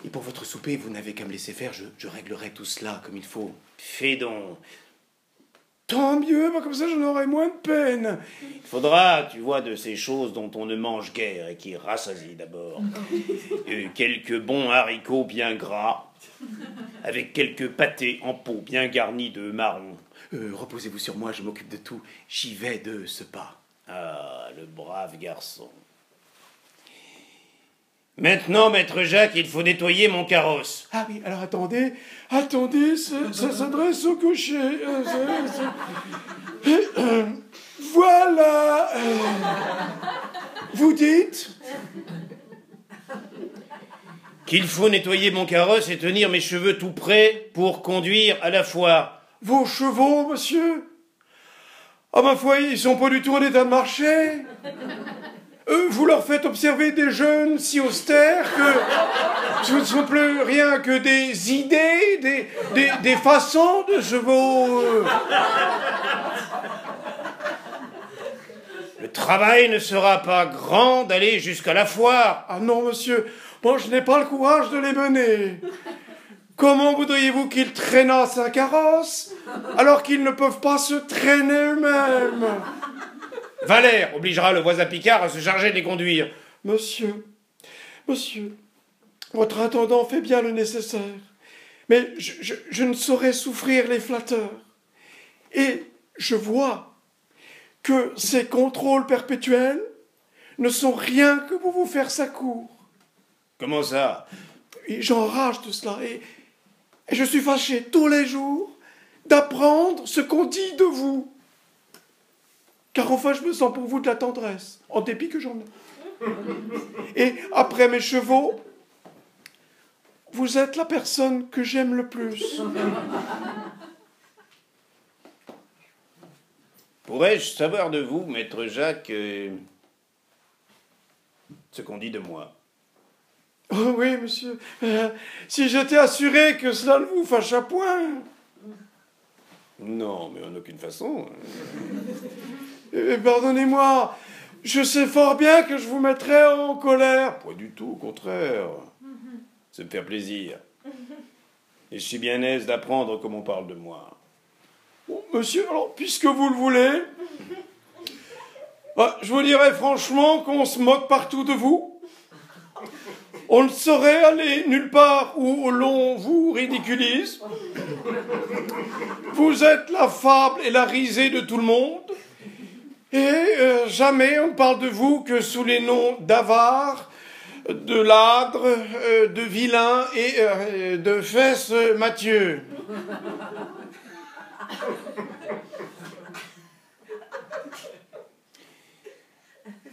Et pour votre souper, vous n'avez qu'à me laisser faire, je, réglerai tout cela comme il faut. Fais donc. Tant mieux, bah, comme ça j'en aurai moins de peine. Il faudra, tu vois, de ces choses dont on ne mange guère et qui rassasient d'abord. Euh, quelques bons haricots bien gras, avec quelques pâtés en pot bien garnis de marron. Euh, Reposez-vous sur moi, je m'occupe de tout. J'y vais de ce pas. Ah, le brave garçon. Maintenant, maître Jacques, il faut nettoyer mon carrosse. Ah oui, alors attendez, attendez, ça, ça s'adresse au cocher. euh, ça- ça- Euh, euh, voilà. euh, vous dites? Qu'il faut nettoyer mon carrosse et tenir mes cheveux tout prêts pour conduire à la foire. vos chevaux, monsieur? Ah ma foi, ils sont pas du tout en état de marcher. Euh, vous leur faites observer des jeunes si austères que ce ne sont plus rien que des idées, des, des, des façons de chevaux. euh. Le travail ne sera pas grand d'aller jusqu'à la foire. Ah non, monsieur, moi je n'ai pas le courage de les mener. Comment voudriez-vous qu'ils traînassent un carrosse alors qu'ils ne peuvent pas se traîner eux-mêmes? Valère obligera le voisin Picard à se charger de les conduire. Monsieur, monsieur, votre intendant fait bien le nécessaire, mais je, je- je ne saurais souffrir les flatteurs. Et je vois que ces contrôles perpétuels ne sont rien que pour vous faire sa cour. Comment ça? J'enrage de cela. Et, et je suis fâché tous les jours d'apprendre ce qu'on dit de vous. Car enfin, je me sens pour vous de la tendresse, en dépit que j'en ai. Et après mes chevaux, vous êtes la personne que j'aime le plus. Pourrais-je savoir de vous, maître Jacques, euh, ce qu'on dit de moi? Oh oui, monsieur. Euh, si j'étais assuré que cela ne vous fâcha point. Non, mais en aucune façon. Eh, Pardonnez-moi, je sais fort bien que je vous mettrais en colère. Pas du tout, au contraire. C'est me faire plaisir. Et je suis bien aise d'apprendre comme on parle de moi. Bon, monsieur, alors, puisque vous le voulez, bah, je vous dirais franchement qu'on se moque partout de vous. On ne saurait aller nulle part où l'on vous ridiculise. Vous êtes la fable et la risée de tout le monde. Et euh, jamais on ne parle de vous que sous les noms d'avare, de ladre, euh, de vilain et euh, de fesses Mathieu.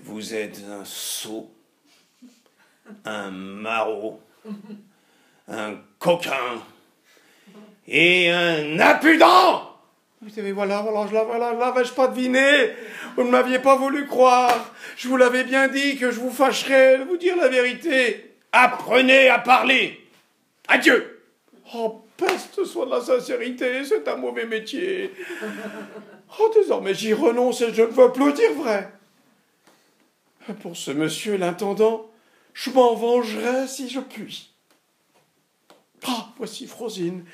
Vous êtes un sot, un maraud, un coquin et un impudent Vous savez, voilà, voilà, je l'avais pas deviné? Vous ne m'aviez pas voulu croire. Je vous l'avais bien dit que je vous fâcherais de vous dire la vérité. Apprenez à parler. Adieu. Oh, peste soit de la sincérité, c'est un mauvais métier. Oh, désormais j'y renonce et je ne veux plus dire vrai. Pour ce monsieur l'intendant, je m'en vengerai si je puis. Ah, voici Frosine,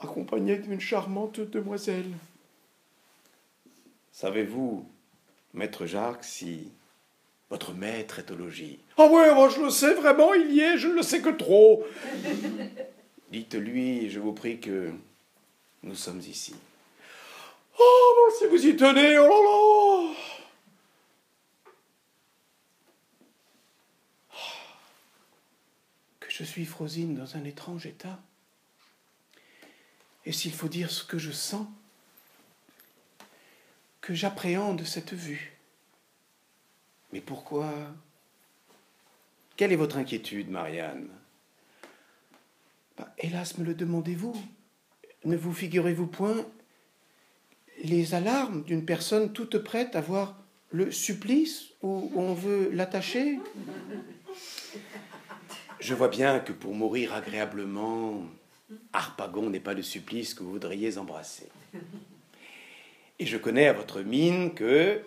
accompagnée d'une charmante demoiselle. Savez-vous, maître Jacques, si votre maître est au logis? Ah oui, moi je le sais vraiment, il y est, je ne le sais que trop. Dites-lui, je vous prie, que nous sommes ici. Oh, si vous y tenez, oh là là Que je suis Frosine dans un étrange état. Et s'il faut dire ce que je sens, que j'appréhende cette vue. Mais pourquoi? Quelle est votre inquiétude, Marianne? Bah, hélas, me le demandez-vous. Ne vous figurez-vous point les alarmes d'une personne toute prête à voir le supplice où on veut l'attacher? Je vois bien que pour mourir agréablement, Harpagon n'est pas le supplice que vous voudriez embrasser. Et je connais à votre mine que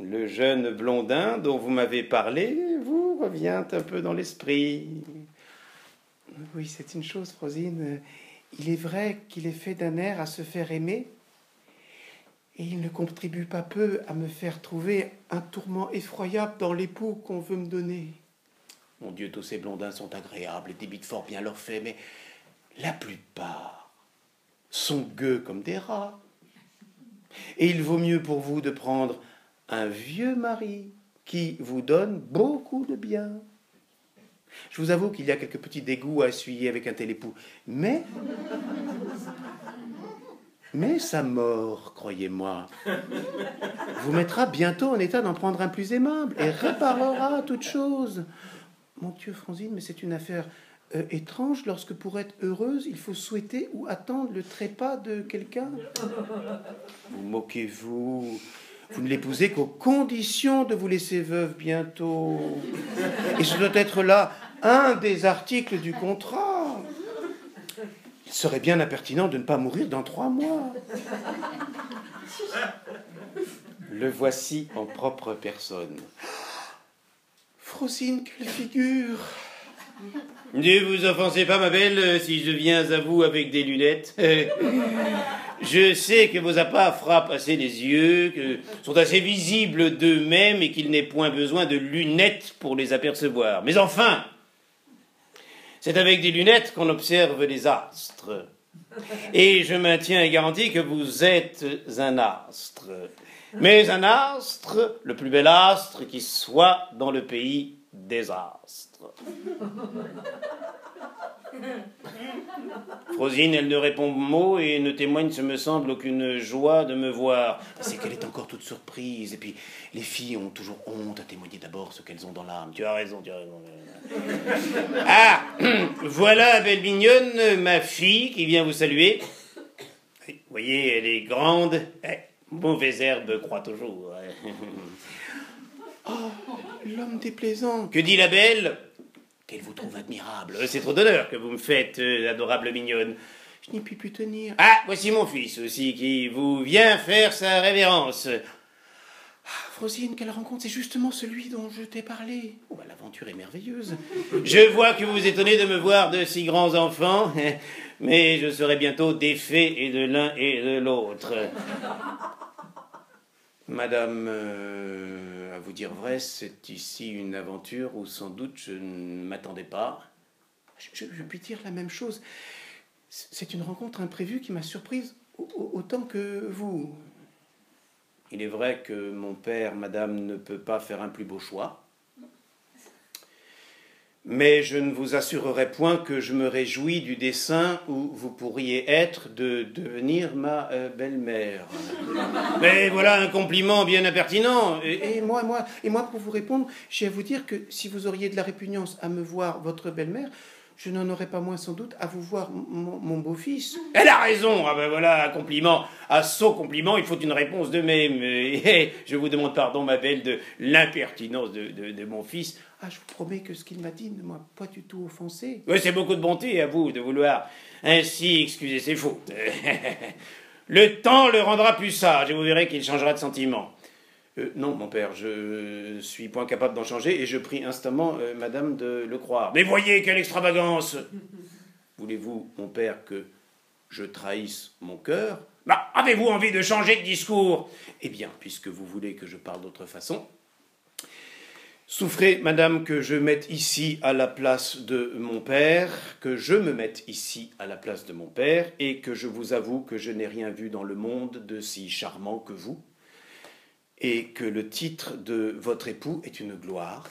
le jeune blondin dont vous m'avez parlé vous revient un peu dans l'esprit. Oui, c'est une chose, Frosine. Il est vrai qu'il est fait d'un air à se faire aimer, et il ne contribue pas peu à me faire trouver un tourment effroyable dans l'époux qu'on veut me donner. Mon Dieu, tous ces blondins sont agréables et débitent fort bien leurs faits, mais la plupart sont gueux comme des rats. Et il vaut mieux pour vous de prendre un vieux mari qui vous donne beaucoup de bien. Je vous avoue qu'il y a quelques petits dégoûts à essuyer avec un tel époux, mais mais sa mort, croyez-moi, vous mettra bientôt en état d'en prendre un plus aimable et réparera toute chose. Mon Dieu, Franzine, mais c'est une affaire euh, étrange lorsque pour être heureuse, il faut souhaiter ou attendre le trépas de quelqu'un. Vous moquez-vous? Vous ne l'épousez qu'aux conditions de vous laisser veuve bientôt. Et ce doit être là un des articles du contrat. Il serait bien impertinent de ne pas mourir dans trois mois. Le voici en propre personne. Frosine, quelle figure Ne vous offensez pas, ma belle, si je viens à vous avec des lunettes. Je sais que vos appâts frappent assez les yeux, que sont assez visibles d'eux-mêmes et qu'il n'est point besoin de lunettes pour les apercevoir. Mais enfin, c'est avec des lunettes qu'on observe les astres. Et je maintiens et garantis que vous êtes un astre. Mais un astre, le plus bel astre qui soit dans le pays des astres. Frosine, elle ne répond mot et ne témoigne, ce me semble, aucune joie de me voir. C'est qu'elle est encore toute surprise. Et puis, les filles ont toujours honte à témoigner d'abord ce qu'elles ont dans l'âme. Tu as raison, tu as raison. Ah, voilà, belle mignonne, ma fille qui vient vous saluer. Vous voyez, elle est grande. Mauvaise herbe croît toujours. Oh, l'homme déplaisant. Que dit la belle? Qu'elle vous trouve admirable. C'est trop d'honneur que vous me faites, euh, adorable mignonne. Je n'y puis plus tenir. Ah, voici mon fils aussi qui vous vient faire sa révérence. Ah, Frosine, quelle rencontre C'est justement celui dont je t'ai parlé. Oh, bah, l'aventure est merveilleuse. Je vois que vous vous étonnez de me voir de si grands enfants, mais je serai bientôt défait et de l'un et de l'autre. Madame, euh, à vous dire vrai, c'est ici une aventure où sans doute je ne m'attendais pas. Je, je- je puis dire la même chose. C'est une rencontre imprévue qui m'a surprise au- au- autant que vous. Il est vrai que mon père, madame, ne peut pas faire un plus beau choix. Mais je ne vous assurerai point que je me réjouis du dessein où vous pourriez être de devenir ma euh, belle-mère. Mais voilà un compliment bien impertinent. Et- Et moi, moi, et moi, pour vous répondre, j'ai à vous dire que si vous auriez de la répugnance à me voir votre belle-mère, je n'en aurais pas moins sans doute à vous voir mon, beau-fils. Elle a raison. Ah ben voilà un compliment. À sot compliment, il faut une réponse de même. Et je vous demande pardon, ma belle, de l'impertinence de- de- de mon fils. Ah, je vous promets que ce qu'il m'a dit ne m'a pas du tout offensé. Oui, c'est beaucoup de bonté à vous de vouloir ainsi excuser ses fautes. le temps le rendra plus sage et vous verrez qu'il changera de sentiment. Euh, non, mon père, je suis point capable d'en changer et je prie instamment euh, madame de le croire. Mais voyez quelle extravagance! Voulez-vous, mon père, que je trahisse mon cœur? Bah, avez-vous envie de changer de discours? Eh bien, puisque vous voulez que je parle d'autre façon, Souffrez, madame, que je mette ici à la place de mon père, que je me mette ici à la place de mon père, et que je vous avoue que je n'ai rien vu dans le monde de si charmant que vous, et que le titre de votre époux est une gloire,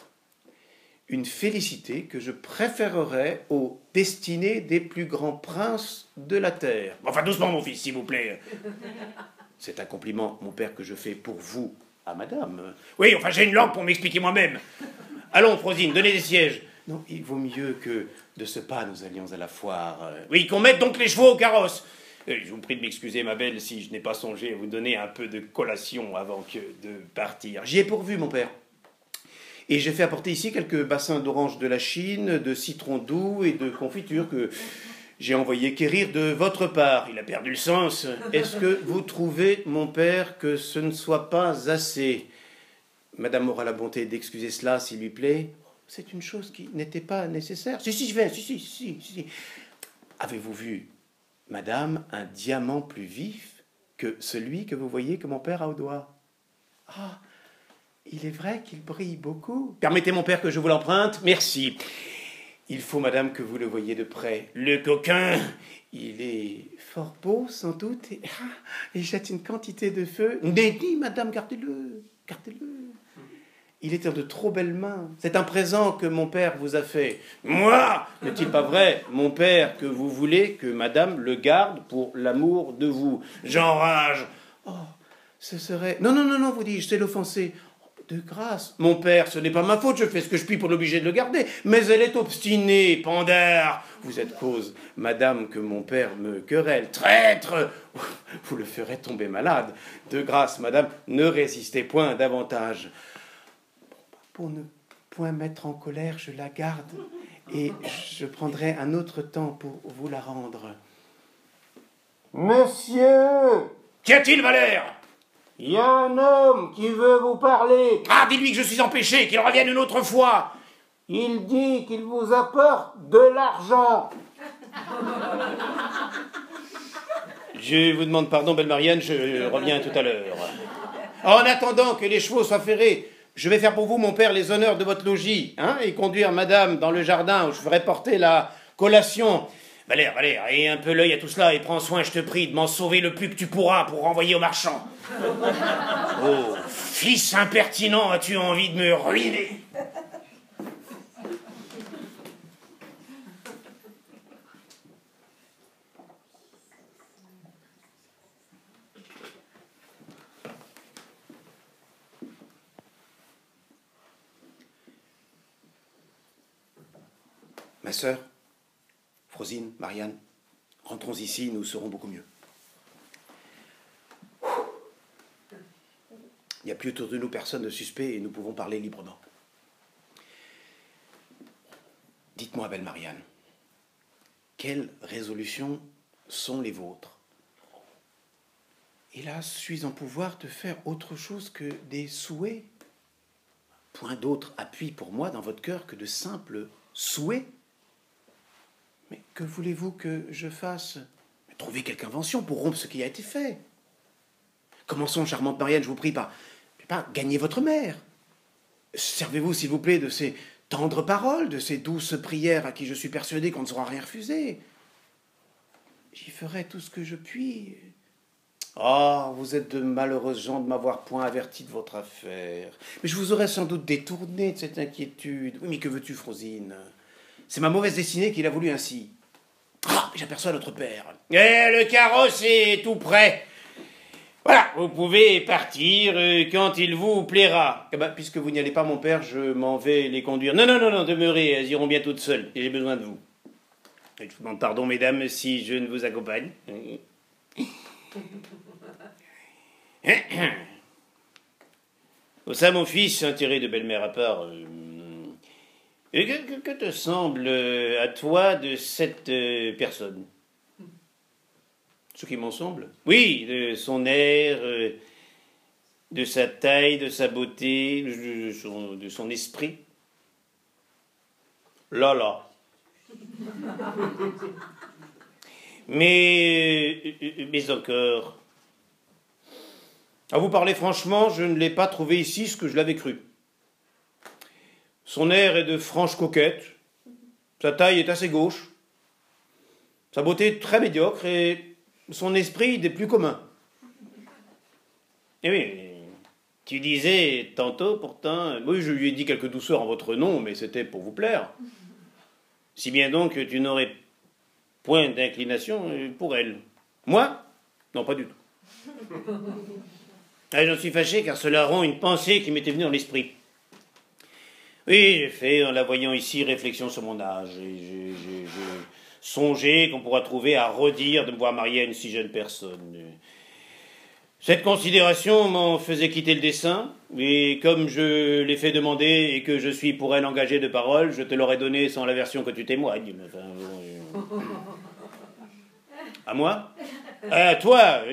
une félicité que je préférerais aux destinées des plus grands princes de la terre. Enfin, doucement, mon fils, s'il vous plaît. C'est un compliment, mon père, que je fais pour vous à madame. Oui, enfin, j'ai une langue pour m'expliquer moi-même. Allons, Frosine, donnez des sièges. Non, il vaut mieux que de ce pas nous allions à la foire. euh. Oui, qu'on mette donc les chevaux au carrosse. Euh, Je vous prie de m'excuser, ma belle, si je n'ai pas songé à vous donner un peu de collation avant de partir. J'y ai pourvu, mon père. Et j'ai fait apporter ici quelques bassins d'oranges de la Chine, de citron doux et de confiture que j'ai envoyé quérir de votre part. Il a perdu le sens. Est-ce que vous trouvez, mon père, que ce ne soit pas assez? Madame aura la bonté d'excuser cela, s'il lui plaît. C'est une chose qui n'était pas nécessaire. Si, si, je vais, si, si, si, si. Avez-vous vu, madame, un diamant plus vif que celui que vous voyez que mon père a au doigt Ah, il est vrai qu'il brille beaucoup. Permettez, mon père, que je vous l'emprunte. Merci. Il faut, madame, que vous le voyiez de près. Le coquin. Il est fort beau, sans doute, et ah, jette une quantité de feu. N'est-il, madame, gardez-le, gardez-le. Il est de trop belles mains. C'est un présent que mon père vous a fait. Moi N'est-il pas vrai, mon père, que vous voulez que madame le garde pour l'amour de vous? J'enrage. Oh, ce serait... Non, non, non, non, vous dis-je, c'est l'offenser. De grâce. Mon père, ce n'est pas ma faute, je fais ce que je puis pour l'obliger de le garder. Mais elle est obstinée, pandard. Vous êtes cause, madame, que mon père me querelle. Traître Vous le ferez tomber malade. De grâce, madame, ne résistez point davantage. Pour ne point mettre en colère, je la garde. Et je prendrai un autre temps pour vous la rendre. Monsieur Qu'y a-t-il, Valère? Il y a un homme qui veut vous parler. Ah, dis-lui que je suis empêché, qu'il revienne une autre fois. Il dit qu'il vous apporte de l'argent. Je vous demande pardon, belle Marianne, je reviens tout à l'heure. En attendant que les chevaux soient ferrés, je vais faire pour vous, mon père, les honneurs de votre logis, hein, et conduire madame dans le jardin où je ferai porter la collation. Valère, Valère, aie un peu l'œil à tout cela et prends soin, je te prie, de m'en sauver le plus que tu pourras pour renvoyer au marchand. Oh, fils impertinent, as-tu envie de me ruiner? Ma sœur, Frosine, Marianne, rentrons ici, nous serons beaucoup mieux. Il n'y a plus autour de nous personne de suspect et nous pouvons parler librement. Dites-moi, belle Marianne, quelles résolutions sont les vôtres? Hélas, suis en pouvoir de faire autre chose que des souhaits. Point d'autre appui pour moi dans votre cœur que de simples souhaits. Mais que voulez-vous que je fasse? Trouvez quelque invention pour rompre ce qui a été fait. Commençons, charmante Marianne, je vous prie, par, pas gagner votre mère. Servez-vous, s'il vous plaît, de ces tendres paroles, de ces douces prières à qui je suis persuadé qu'on ne sera rien refusé. J'y ferai tout ce que je puis. Ah, vous êtes de malheureuses gens de m'avoir point averti de votre affaire. Mais je vous aurais sans doute détourné de cette inquiétude. Oui, mais que veux-tu, Frosine? C'est ma mauvaise destinée qu'il a voulu ainsi. Ah, j'aperçois notre père. Eh, le carrosse est tout prêt. Voilà, vous pouvez partir euh, quand il vous plaira. Eh ben, puisque vous n'y allez pas, mon père, je m'en vais les conduire. Non, non, non, non, demeurez, elles iront bien toutes seules. J'ai besoin de vous. je vous demande pardon, mesdames, si je ne vous accompagne. ça, mon fils, tiré de belle-mère à part, euh, que, que, te semble euh, à toi de cette personne? Ce qui m'en semble Oui, de son air, euh, de sa taille, de sa beauté, de son, esprit. Là, là. mais, euh, mais encore. À vous parler franchement, je ne l'ai pas trouvé ici ce que je l'avais cru. Son air est de franche coquette, sa taille est assez gauche, sa beauté très médiocre et son esprit des plus communs. Eh oui, tu disais tantôt pourtant, oui, je lui ai dit quelques douceurs en votre nom, mais c'était pour vous plaire. Si bien donc que tu n'aurais point d'inclination pour elle. Moi? Non, pas du tout. Ah, J'en suis fâché car cela rend une pensée qui m'était venue dans l'esprit. Oui, j'ai fait, en la voyant ici, réflexion sur mon âge. J'ai songer qu'on pourra trouver à redire de me voir marier à une si jeune personne. Cette considération m'en faisait quitter le dessin, et comme je l'ai fait demander et que je suis pour elle engagé de parole, je te l'aurais donné sans la version que tu témoignes. À moi? À toi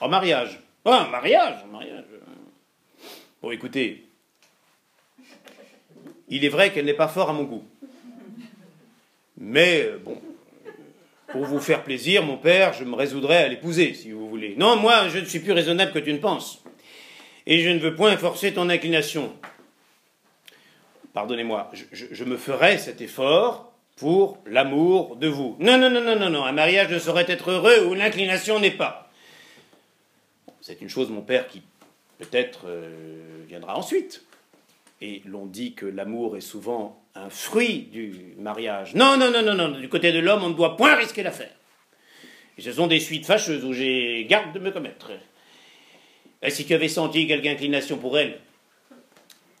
En mariage. Ah, mariage, mariage. Bon, écoutez, il est vrai qu'elle n'est pas fort à mon goût. Mais euh, bon, pour vous faire plaisir, mon père, je me résoudrais à l'épouser, si vous voulez. Non, moi, je ne suis plus raisonnable que tu ne penses. Et je ne veux point forcer ton inclination. Pardonnez-moi, je, me ferai cet effort pour l'amour de vous. Non, non, non, non, non, non, un mariage ne saurait être heureux où l'inclination n'est pas. C'est une chose, mon père, qui peut-être euh, viendra ensuite. Et l'on dit que l'amour est souvent un fruit du mariage. Non, non, non, non, non, du côté de l'homme, on ne doit point risquer l'affaire. Ce sont des suites fâcheuses où j'ai garde de me commettre. Et si tu avais senti quelque inclination pour elle,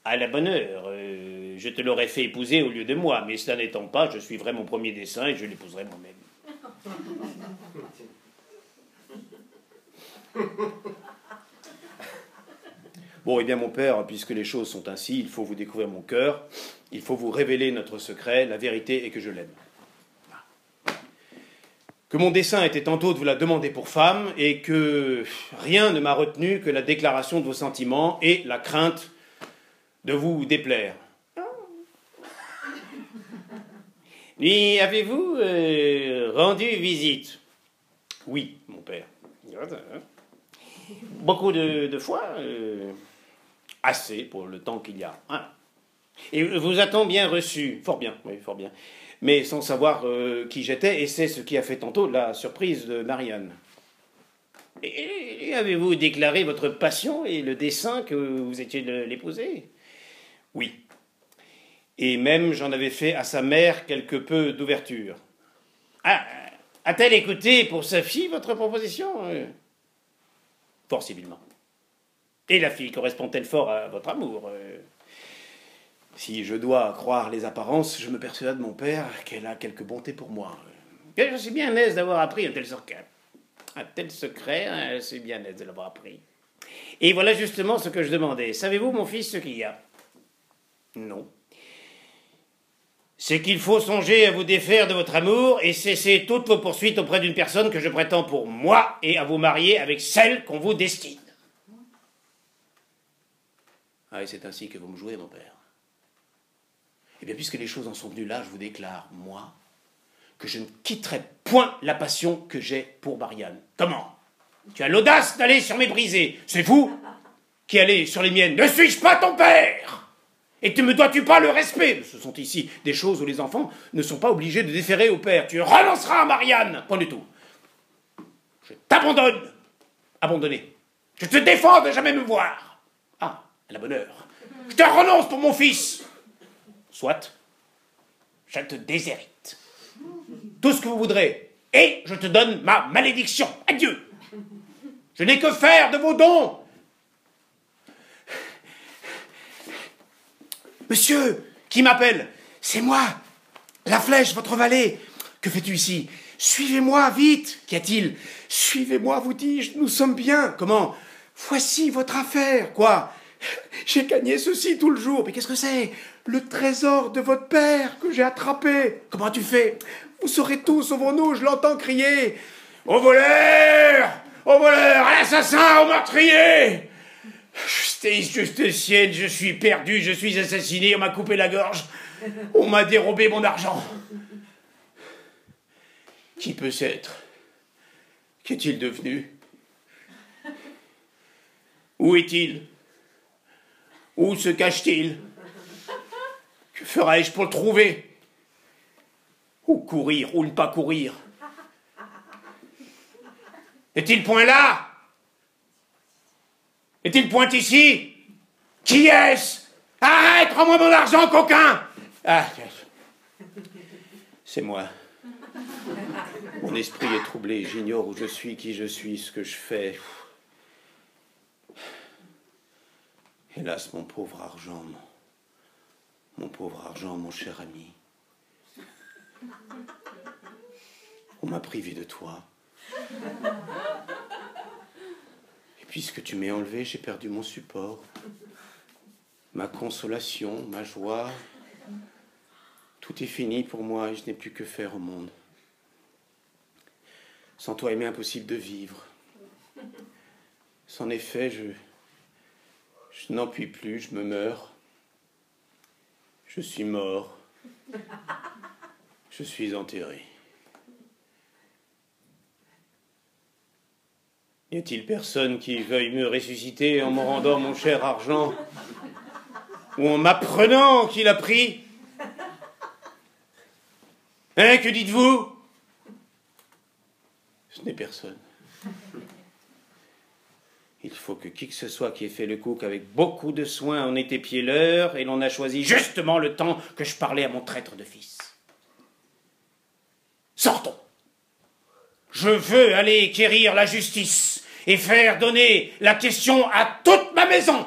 à la bonne heure, euh, je te l'aurais fait épouser au lieu de moi, mais cela n'étant pas, je suivrai mon premier dessein et je l'épouserai moi-même. Bon, eh bien, mon père, puisque les choses sont ainsi, il faut vous découvrir mon cœur, il faut vous révéler notre secret, la vérité est que je l'aime. Que mon dessein était tantôt de vous la demander pour femme, et que rien ne m'a retenu que la déclaration de vos sentiments et la crainte de vous déplaire. Lui avez-vous euh, rendu visite? Oui, mon père. Beaucoup de, fois euh, assez pour le temps qu'il y a. Hein. Et vous a-t-on bien reçu? Fort bien, oui, fort bien. Mais sans savoir euh, qui j'étais, et c'est ce qui a fait tantôt la surprise de Marianne. Et, avez-vous déclaré votre passion et le dessein que vous étiez l'épouser Oui. Et même j'en avais fait à sa mère quelque peu d'ouverture. Ah, a-t-elle écouté pour sa fille votre proposition? Fort civilement. Et la fille correspond-elle fort à votre amour euh? Si je dois croire les apparences, je me persuade, mon père, qu'elle a quelque bonté pour moi. je suis bien aise d'avoir appris un tel secret. Un tel secret, hein, je suis bien aise de l'avoir appris. Et voilà justement ce que je demandais. Savez-vous, mon fils, ce qu'il y a? Non. c'est qu'il faut songer à vous défaire de votre amour et cesser toutes vos poursuites auprès d'une personne que je prétends pour moi et à vous marier avec celle qu'on vous destine. Ah, et c'est ainsi que vous me jouez, mon père. Eh bien, puisque les choses en sont venues là, je vous déclare, moi, que je ne quitterai point la passion que j'ai pour Marianne. Comment? Tu as l'audace d'aller sur mes brisées. C'est vous qui allez sur les miennes. Ne suis-je pas ton père? Et ne me dois-tu pas le respect? Ce sont ici des choses où les enfants ne sont pas obligés de déférer au père. Tu renonceras à Marianne. Point du tout. Je t'abandonne. Abandonné. Je te défends de jamais me voir. À la bonne heure. Je te renonce pour mon fils. Soit, je te déshérite. Tout ce que vous voudrez. Et je te donne ma malédiction. Adieu. Je n'ai que faire de vos dons. Monsieur, qui m'appelle C'est moi, la flèche, votre valet. Que fais-tu ici? Suivez-moi, vite Qu'y a-t-il? Suivez-moi, vous dis-je, nous sommes bien. Comment? Voici votre affaire. Quoi? J'ai gagné ceci tout le jour. Mais qu'est-ce que c'est? Le trésor de votre père que j'ai attrapé. Comment tu fais? Vous saurez tout, sauvons-nous, je l'entends crier. Au voleur! Au voleur! À l'assassin Au meurtrier! Justice, justicienne, je suis perdu, je suis assassiné, on m'a coupé la gorge, on m'a dérobé mon argent. Qui peut s'être? Qu'est-il devenu? Où est-il? Où se cache-t-il Que ferai-je pour le trouver Où courir ou ne pas courir Est-il point là Est-il point ici Qui est-ce Arrête, rends-moi mon argent, coquin Ah, c'est moi. Mon esprit est troublé, j'ignore où je suis, qui je suis, ce que je fais. Hélas, mon pauvre argent, mon, pauvre argent, mon cher ami. On m'a privé de toi. Et puisque tu m'es enlevé, j'ai perdu mon support, ma consolation, ma joie. Tout est fini pour moi et je n'ai plus que faire au monde. Sans toi, il m'est impossible de vivre. Sans effet, je, je n'en puis plus, je me meurs. Je suis mort. Je suis enterré. Y a-t-il personne qui veuille me ressusciter en me rendant mon cher argent Ou en m'apprenant qu'il a pris? Hein, que dites-vous? Ce n'est personne. Il faut que qui que ce soit qui ait fait le coup qu'avec beaucoup de soin on ait épié l'heure et l'on a choisi justement le temps que je parlais à mon traître de fils. Sortons. Je veux aller quérir la justice et faire donner la question à toute ma maison,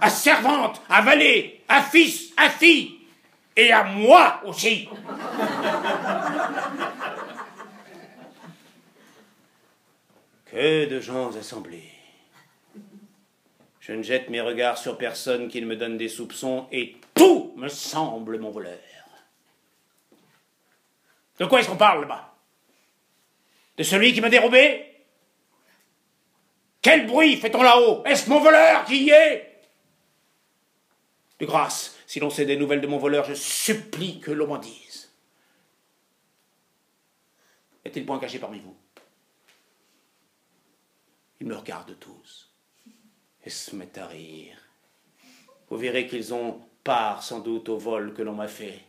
à servante, à valet, à fils, à fille, et à moi aussi. Que de gens assemblés. Je ne jette mes regards sur personne qui ne me donne des soupçons et tout me semble mon voleur. De quoi est-ce qu'on parle là-bas? De celui qui m'a dérobé? Quel bruit fait-on là-haut? Est-ce mon voleur qui y est? De grâce, si l'on sait des nouvelles de mon voleur, je supplie que l'on m'en dise. Y a-t-il point caché parmi vous? Ils me regardent tous et se mettent à rire. Vous verrez qu'ils ont part sans doute au vol que l'on m'a fait.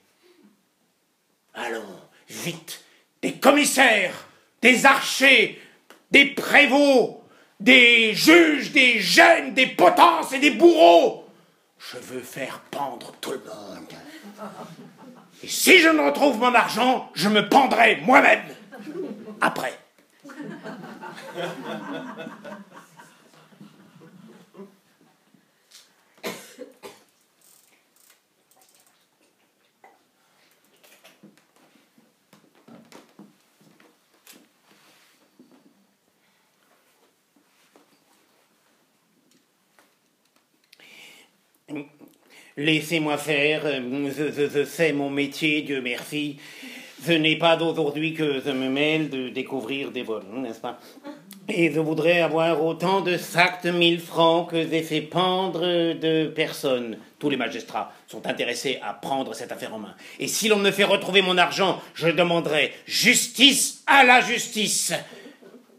Allons, vite, des commissaires, des archers, des prévôts, des juges, des gènes, des potences et des bourreaux. Je veux faire pendre tout le monde. Et si je ne retrouve mon argent, je me pendrai moi-même. Après. Laissez-moi faire, je, sais mon métier, Dieu merci. Ce n'est pas d'aujourd'hui que je me mêle de découvrir des vols, n'est-ce pas? Et je voudrais avoir autant de sacs mille francs que j'ai fait pendre de personnes. Tous les magistrats sont intéressés à prendre cette affaire en main. Et si l'on me fait retrouver mon argent, je demanderai justice à la justice.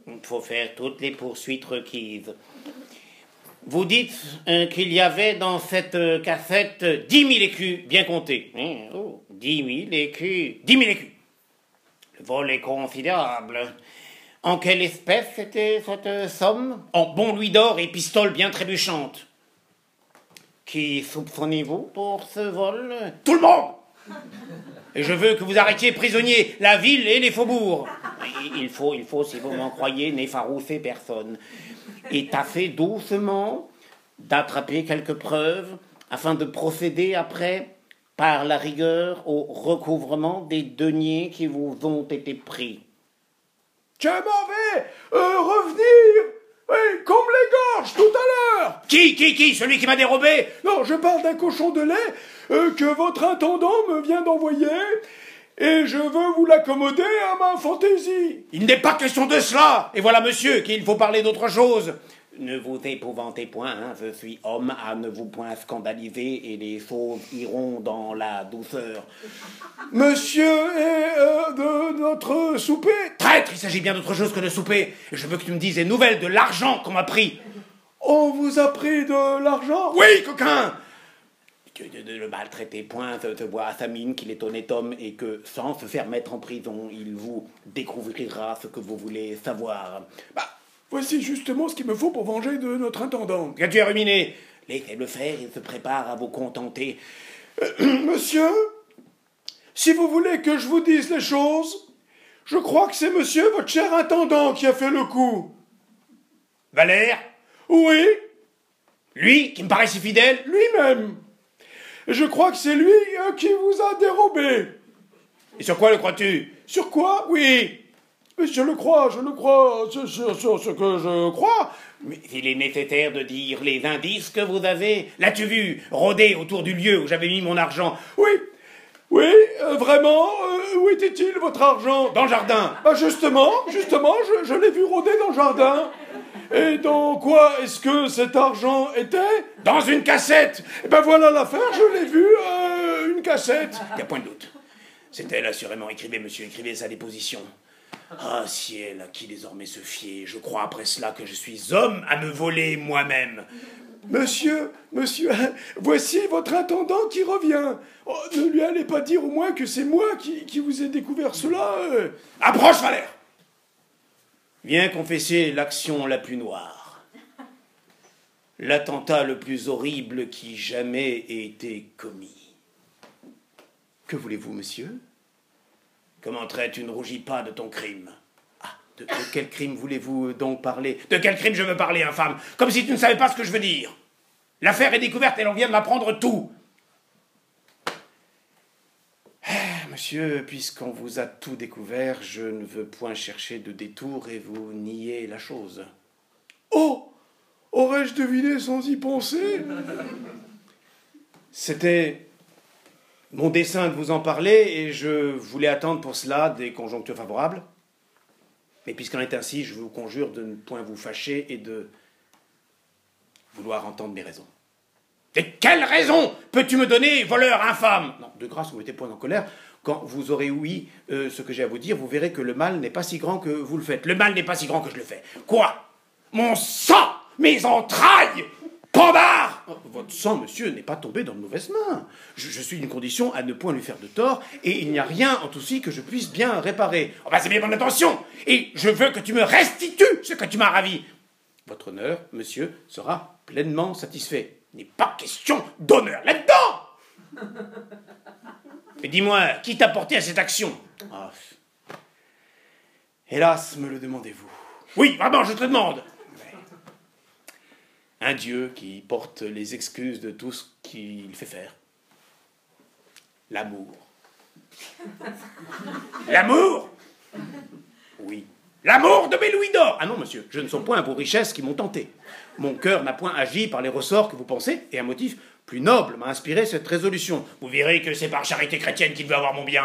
Il faut faire toutes les poursuites requises. Vous dites euh, qu'il y avait dans cette euh, cassette dix mille écus, bien comptés. Hein, oh, dix mille écus. Dix mille écus. Le vol est considérable. En quelle espèce était cette somme? En bon louis d'or et pistoles bien trébuchantes. Qui soupçonnez-vous pour ce vol? Tout le monde Et je veux que vous arrêtiez prisonnier la ville et les faubourgs. Il faut, il faut, si vous m'en croyez, n'effaroucher personne et fait doucement d'attraper quelques preuves afin de procéder après par la rigueur au recouvrement des deniers qui vous ont été pris. Je m'en vais euh, revenir. Oui, comme les gorges tout à l'heure. Qui, qui, qui? Celui qui m'a dérobé? Non, je parle d'un cochon de lait euh, que votre intendant me vient d'envoyer et je veux vous l'accommoder à ma fantaisie. Il n'est pas question de cela. Et voilà, monsieur, qu'il faut parler d'autre chose. Ne vous épouvantez point, hein, je suis homme à ne vous point scandaliser et les choses iront dans la douceur. Monsieur est euh, de notre souper Traître, il s'agit bien d'autre chose que de souper. Je veux que tu me dises des nouvelles de l'argent qu'on m'a pris. On vous a pris de l'argent? Oui, coquin de, le maltraiter point, de, voir à sa mine qu'il est honnête homme et que sans se faire mettre en prison, il vous découvrira ce que vous voulez savoir. Bah, voici justement ce qu'il me faut pour venger de notre intendant. Qu'as-tu à ruminer? Laissez-le faire, il se prépare à vous contenter. Euh, monsieur, si vous voulez que je vous dise les choses, je crois que c'est monsieur, votre cher intendant, qui a fait le coup. Valère? Oui? Lui, qui me paraît si fidèle? Lui-même. Je crois que c'est lui euh, qui vous a dérobé. Et sur quoi le crois-tu? Sur quoi? Oui. Je le crois, je le crois, sur, ce que je crois. Mais il est nécessaire de dire les indices que vous avez. L'as-tu vu rôder autour du lieu où j'avais mis mon argent? Oui, oui, euh, vraiment, euh, où était-il votre argent? Dans le jardin. Bah justement, justement, je, je l'ai vu rôder dans le jardin. Et dans quoi est-ce que cet argent était? Dans une cassette Eh ben voilà l'affaire, je l'ai vu, euh, une cassette. Il n'y a point de doute. C'est elle, assurément. Écrivez, monsieur, écrivez sa déposition. Ah, ciel, à qui désormais se fier? Je crois après cela que je suis homme à me voler moi-même. Monsieur, monsieur, voici votre intendant qui revient. Oh, ne lui allez pas dire au moins que c'est moi qui, qui, vous ai découvert cela. Euh. Approche, Valère Viens confesser l'action la plus noire, l'attentat le plus horrible qui jamais ait été commis. Que voulez-vous, monsieur? Comment tu ne rougis pas de ton crime? Ah, de, quel crime voulez-vous donc parler? De quel crime je veux parler, infâme? Comme si tu ne savais pas ce que je veux dire. L'affaire est découverte et l'on vient de m'apprendre tout. Ah, monsieur, puisqu'on vous a tout découvert, je ne veux point chercher de détour et vous nier la chose. Oh Aurais-je deviné sans y penser? C'était mon dessein de vous en parler et je voulais attendre pour cela des conjonctures favorables. Mais puisqu'en est ainsi, je vous conjure de ne point vous fâcher et de vouloir entendre mes raisons. De quelles raisons peux-tu me donner, voleur infâme? Non, de grâce, vous mettez point en colère. Quand vous aurez ouï euh, ce que j'ai à vous dire, vous verrez que le mal n'est pas si grand que vous le faites. Le mal n'est pas si grand que je le fais. Quoi? Mon sang Mes entrailles Pandar oh, Votre sang, monsieur, n'est pas tombé dans de mauvaises mains. Je, suis d'une condition à ne point lui faire de tort, et il n'y a rien en tout ci que je puisse bien réparer. Oh, bah, c'est bien mon intention Et je veux que tu me restitues ce que tu m'as ravi Votre honneur, monsieur, sera pleinement satisfait. Il n'est pas question d'honneur là-dedans Mais dis-moi, qui t'a porté à cette action ah. Hélas, me le demandez-vous. Oui, vraiment, je te demande. Un Dieu qui porte les excuses de tout ce qu'il fait faire. L'amour. L'amour Oui. L'amour de mes louis d'or Ah non, monsieur, je ne sens point vos richesses qui m'ont tenté. Mon cœur n'a point agi par les ressorts que vous pensez, et un motif plus noble m'a inspiré cette résolution. Vous verrez que c'est par charité chrétienne qu'il veut avoir mon bien.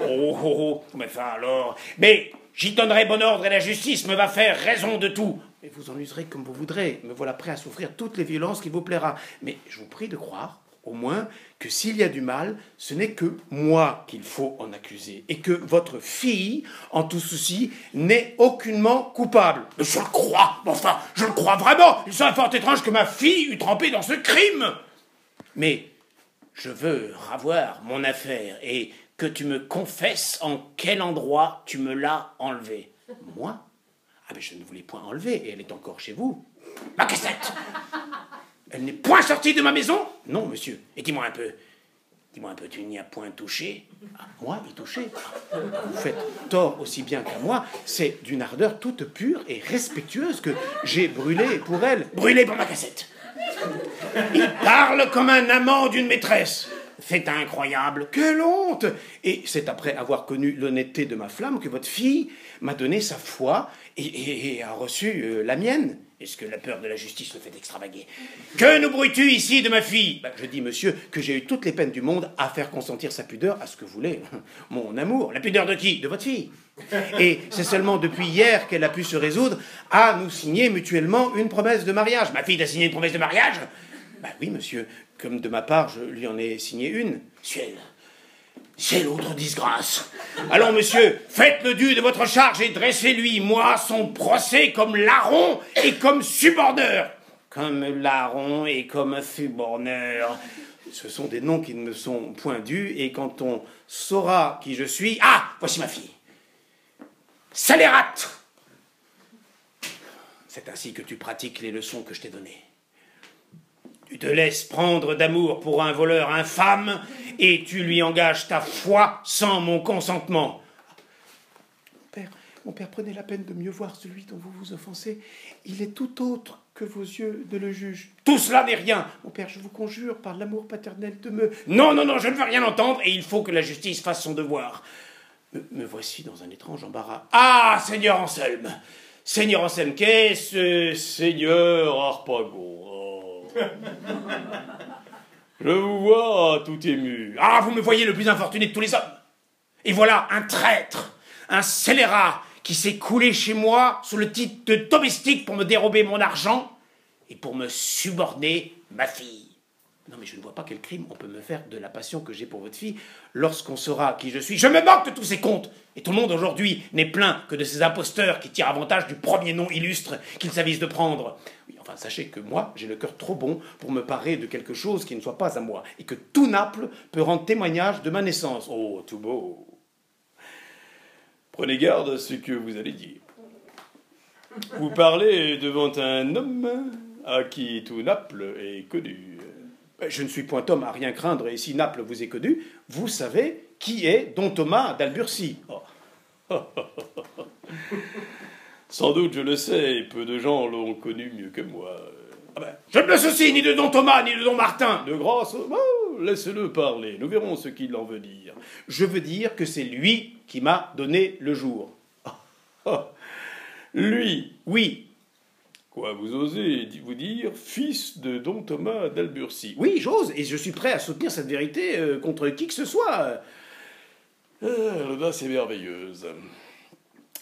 Oh, oh, oh, mais enfin alors. Mais j'y donnerai bon ordre et la justice me va faire raison de tout. Et vous en userez comme vous voudrez. Me voilà prêt à souffrir toutes les violences qui vous plaira. Mais je vous prie de croire, au moins, que s'il y a du mal, ce n'est que moi qu'il faut en accuser. Et que votre fille, en tout ceci, n'est aucunement coupable. Je le crois, enfin, je le crois vraiment. Il serait fort étrange que ma fille eût trempé dans ce crime. Mais je veux ravoir mon affaire et que tu me confesses en quel endroit tu me l'as enlevée. Moi? Ah, mais je ne voulais point enlever et elle est encore chez vous. Ma cassette Elle n'est point sortie de ma maison Non, monsieur. Et dis-moi un peu, dis-moi un peu, tu n'y as point touché? Ah, Moi, y toucher? Vous faites tort aussi bien qu'à moi. C'est d'une ardeur toute pure et respectueuse que j'ai brûlé pour elle. Brûlé pour ma cassette Il parle comme un amant d'une maîtresse. C'est incroyable. Quelle honte Et c'est après avoir connu l'honnêteté de ma flamme que votre fille m'a donné sa foi et, a reçu euh, la mienne. Est-ce que la peur de la justice le fait extravaguer? Que nous bruits-tu ici de ma fille? Bah, Je dis, monsieur, que j'ai eu toutes les peines du monde à faire consentir sa pudeur à ce que voulait mon amour. La pudeur de qui? De votre fille. Et c'est seulement depuis hier qu'elle a pu se résoudre à nous signer mutuellement une promesse de mariage. Ma fille t'a signé une promesse de mariage? Bah oui, monsieur, comme de ma part, je lui en ai signé une. Ciel c'est l'autre disgrâce. Allons, monsieur, faites le dû de votre charge et dressez-lui, moi, son procès comme larron et comme suborneur. Comme larron et comme suborneur. Ce sont des noms qui ne me sont point dus, et quand on saura qui je suis. Ah Voici ma fille. Salérate C'est ainsi que tu pratiques les leçons que je t'ai données. Tu te laisses prendre d'amour pour un voleur infâme et tu lui engages ta foi sans mon consentement. Mon père, mon père, prenez la peine de mieux voir celui dont vous vous offensez. Il est tout autre que vos yeux de le juge. Tout cela n'est rien. Mon père, je vous conjure par l'amour paternel de me... Non, non, non, je ne veux rien entendre et il faut que la justice fasse son devoir. Me, voici dans un étrange embarras. Ah, Seigneur Anselme Seigneur Anselme, qu'est-ce, Seigneur Harpagon? Je vous vois tout ému. Ah, vous me voyez le plus infortuné de tous les hommes. Et voilà un traître, un scélérat qui s'est coulé chez moi sous le titre de domestique pour me dérober mon argent et pour me suborner ma fille. Non, mais je ne vois pas quel crime on peut me faire de la passion que j'ai pour votre fille lorsqu'on saura qui je suis. Je me moque de tous ces contes Et tout le monde aujourd'hui n'est plein que de ces imposteurs qui tirent avantage du premier nom illustre qu'ils s'avisent de prendre. Oui, enfin, sachez que moi, j'ai le cœur trop bon pour me parer de quelque chose qui ne soit pas à moi, et que tout Naples peut rendre témoignage de ma naissance. Oh, tout beau Prenez garde à ce que vous allez dire. Vous parlez devant un homme à qui tout Naples est connu. Ben, je ne suis point homme à rien craindre, et si Naples vous est connu, vous savez qui est Don Thomas d'Alburcie. Sans doute, je le sais, peu de gens l'ont connu mieux que moi. Ah ben, je ne me soucie ni de Don Thomas, ni de Don Martin. De grâce, oh, laisse-le parler, nous verrons ce qu'il en veut dire. Je veux dire que c'est lui qui m'a donné le jour. lui Oui, vous osez vous dire fils de Don Thomas d'Alburcie Oui, j'ose, et je suis prêt à soutenir cette vérité euh, contre qui que ce soit. Euh, L'audace est merveilleuse.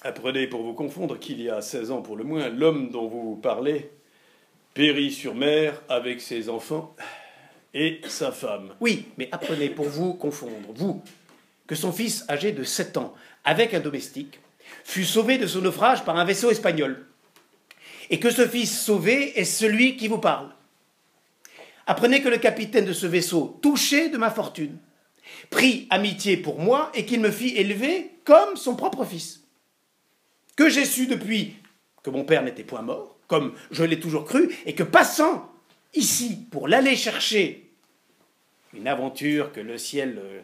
Apprenez pour vous confondre qu'il y a 16 ans pour le moins, l'homme dont vous parlez périt sur mer avec ses enfants et sa femme. Oui, mais apprenez pour vous confondre, vous, que son fils âgé de 7 ans, avec un domestique, fut sauvé de son naufrage par un vaisseau espagnol et que ce fils sauvé est celui qui vous parle. Apprenez que le capitaine de ce vaisseau, touché de ma fortune, prit amitié pour moi et qu'il me fit élever comme son propre fils. Que j'ai su depuis que mon père n'était point mort, comme je l'ai toujours cru, et que passant ici pour l'aller chercher, une aventure que le ciel euh,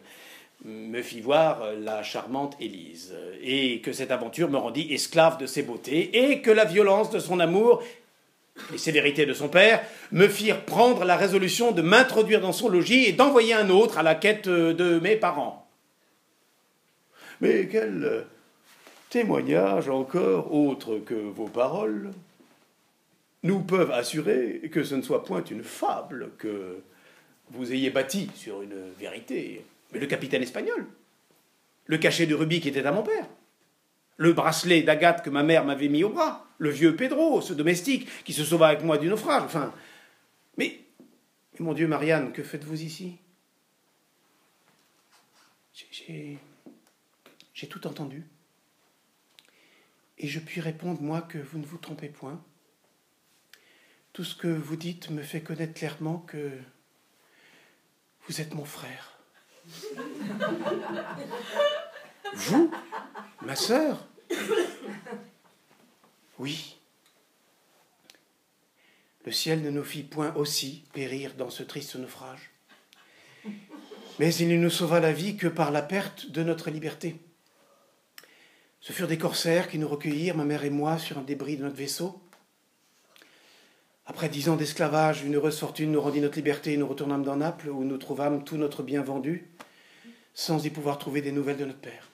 me fit voir la charmante Élise, et que cette aventure me rendit esclave de ses beautés, et que la violence de son amour les sévérités de son père me firent prendre la résolution de m'introduire dans son logis et d'envoyer un autre à la quête de mes parents. Mais quel témoignage encore autre que vos paroles nous peuvent assurer que ce ne soit point une fable, que vous ayez bâti sur une vérité. Mais le capitaine espagnol, le cachet de rubis qui était à mon père, le bracelet d'agate que ma mère m'avait mis au bras, le vieux Pedro, ce domestique qui se sauva avec moi du naufrage, enfin. Mais, mais mon Dieu, Marianne, que faites-vous ici? J'ai. J'ai tout entendu. Et je puis répondre, moi, que vous ne vous trompez point. Tout ce que vous dites me fait connaître clairement que vous êtes mon frère. Vous Ma sœur Oui. Le ciel ne nous fit point aussi périr dans ce triste naufrage. Mais il ne nous sauva la vie que par la perte de notre liberté. Ce furent des corsaires qui nous recueillirent, ma mère et moi, sur un débris de notre vaisseau. Après dix ans d'esclavage, une heureuse fortune nous rendit notre liberté et nous retournâmes dans Naples, où nous trouvâmes tout notre bien vendu, sans y pouvoir trouver des nouvelles de notre père.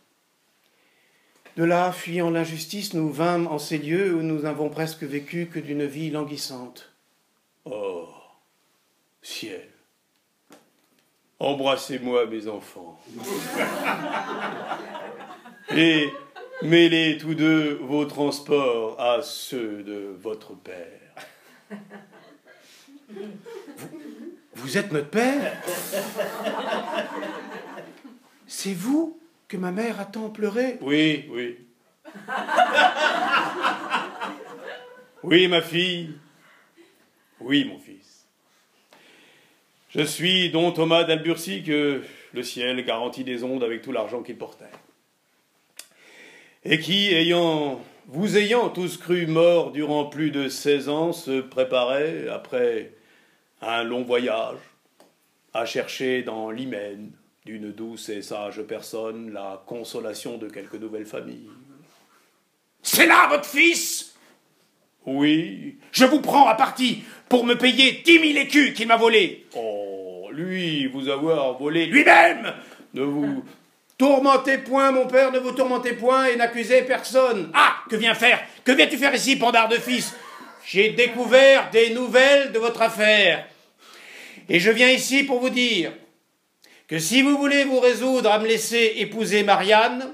De là, fuyant l'injustice, nous vînmes en ces lieux où nous n'avons presque vécu que d'une vie languissante. Oh, ciel, embrassez-moi mes enfants. et mêlez tous deux vos transports à ceux de votre père. Vous, êtes notre père C'est vous que ma mère a tant pleuré Oui, oui. Oui, ma fille. Oui, mon fils. Je suis don Thomas d'Alburcy que le ciel garantit des ondes avec tout l'argent qu'il portait. Et qui, ayant, vous ayant tous cru mort durant plus de seize ans, se préparait, après un long voyage, à chercher dans l'hymen d'une douce et sage personne la consolation de quelques nouvelles familles. C'est là votre fils Oui. Je vous prends à partie pour me payer dix mille écus qu'il m'a volés. Oh, lui, vous avoir volé Lui-même Ne vous. Tourmentez point, mon père, ne vous tourmentez point et n'accusez personne. Ah, que viens faire Que viens-tu faire ici, pandard de fils? J'ai découvert des nouvelles de votre affaire. Et je viens ici pour vous dire que si vous voulez vous résoudre à me laisser épouser Marianne,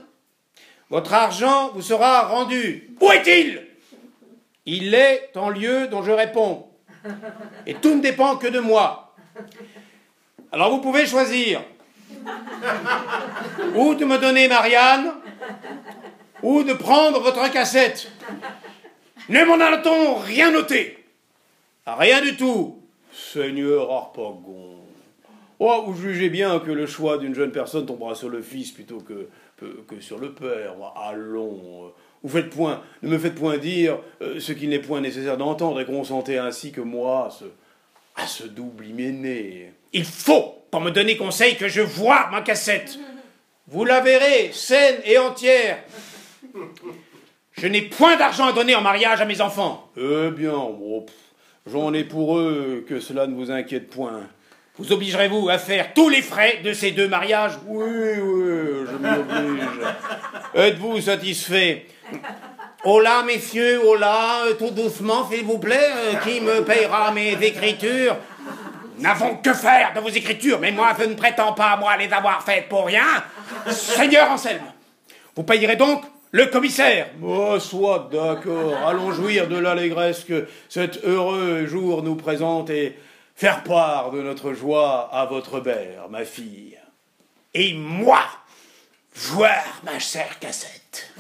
votre argent vous sera rendu. Où est-il? Il est en lieu dont je réponds. Et tout ne dépend que de moi. Alors vous pouvez choisir ou de me donner Marianne, ou de prendre votre cassette. Ne m'en a-t-on rien noté Rien du tout. Seigneur Harpagon. Oh, vous jugez bien que le choix d'une jeune personne tombera sur le fils plutôt que, sur le père. Allons. Faites point, ne me faites point dire euh, ce qu'il n'est point nécessaire d'entendre et consentez ainsi que moi à ce, à ce double hyménée. Il faut, pour me donner conseil, que je voie ma cassette. Vous la verrez, saine et entière. Je n'ai point d'argent à donner en mariage à mes enfants. Eh bien, j'en ai pour eux que cela ne vous inquiète point. Vous obligerez-vous à faire tous les frais de ces deux mariages? Oui, oui, je m'oblige. Êtes-vous satisfait? Oh là, messieurs, oh là, tout doucement, s'il vous plaît, euh, qui me payera mes écritures? N'avons que faire de vos écritures, mais moi, je ne prétends pas, moi, les avoir faites pour rien. Seigneur Anselme, vous payerez donc le commissaire. Oh, soit d'accord, allons jouir de l'allégresse que cet heureux jour nous présente et faire part de notre joie à votre mère, ma fille. Et moi, voir ma chère cassette.